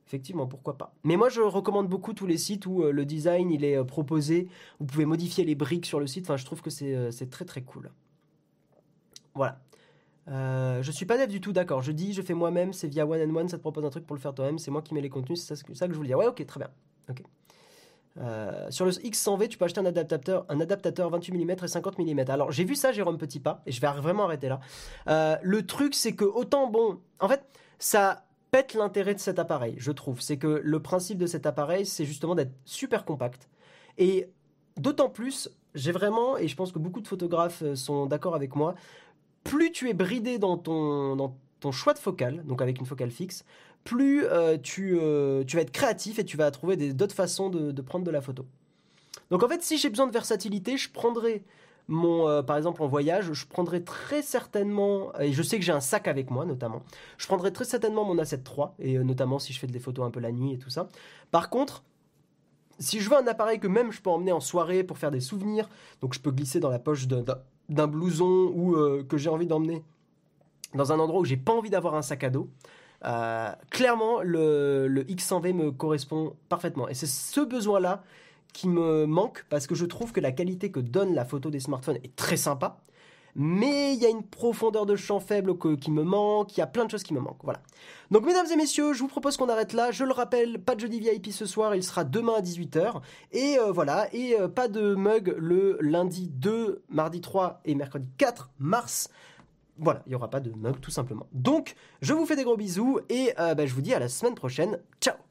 Speaker 1: Effectivement, pourquoi pas. Mais moi, je recommande beaucoup tous les sites où euh, le design il est euh, proposé. Vous pouvez modifier les briques sur le site. Enfin, je trouve que c'est euh, très très cool. Voilà. Je suis pas dev du tout, d'accord. Je dis, je fais moi-même, c'est via One and One, ça te propose un truc pour le faire toi-même, c'est moi qui mets les contenus, c'est ça, que je voulais dire. Ouais, ok, très bien. Ok. sur le X100V, tu peux acheter un adaptateur, un adaptateur 28 mm et 50 mm. Alors j'ai vu ça, Jérôme Petit Pas, et je vais vraiment arrêter là. le truc, c'est que autant bon, en fait, ça pète l'intérêt de cet appareil, je trouve. C'est que le principe de cet appareil, c'est justement d'être super compact. Et d'autant plus, j'ai vraiment, et je pense que beaucoup de photographes euh, sont d'accord avec moi, plus tu es bridé dans ton, dans ton choix de focale, donc avec une focale fixe, plus euh, tu, euh, tu vas être créatif et tu vas trouver d'autres façons de, de, prendre de la photo. Donc en fait, si j'ai besoin de versatilité, je prendrai mon, euh, par exemple, en voyage, je prendrai très certainement, et je sais que j'ai un sac avec moi notamment, je prendrai très certainement mon A7 III, et euh, notamment si je fais des photos un peu la nuit et tout ça. Par contre, si je veux un appareil que même je peux emmener en soirée pour faire des souvenirs, donc je peux glisser dans la poche d'un blouson ou euh, que j'ai envie d'emmener dans un endroit où j'ai pas envie d'avoir un sac à dos, clairement le, le X100V me correspond parfaitement. Et c'est ce besoin-là qui me manque parce que je trouve que la qualité que donne la photo des smartphones est très sympa. Mais il y a une profondeur de champ faible qui me manque, il y a plein de choses qui me manquent. Voilà. Donc mesdames et messieurs, je vous propose qu'on arrête là. Je le rappelle, pas de jeudi VIP ce soir, il sera demain à 18h. Et euh, voilà, et euh, pas de mug le lundi 2, mardi 3 et mercredi 4 mars. Voilà, il n'y aura pas de mug tout simplement. Donc, je vous fais des gros bisous et euh, bah, je vous dis à la semaine prochaine. Ciao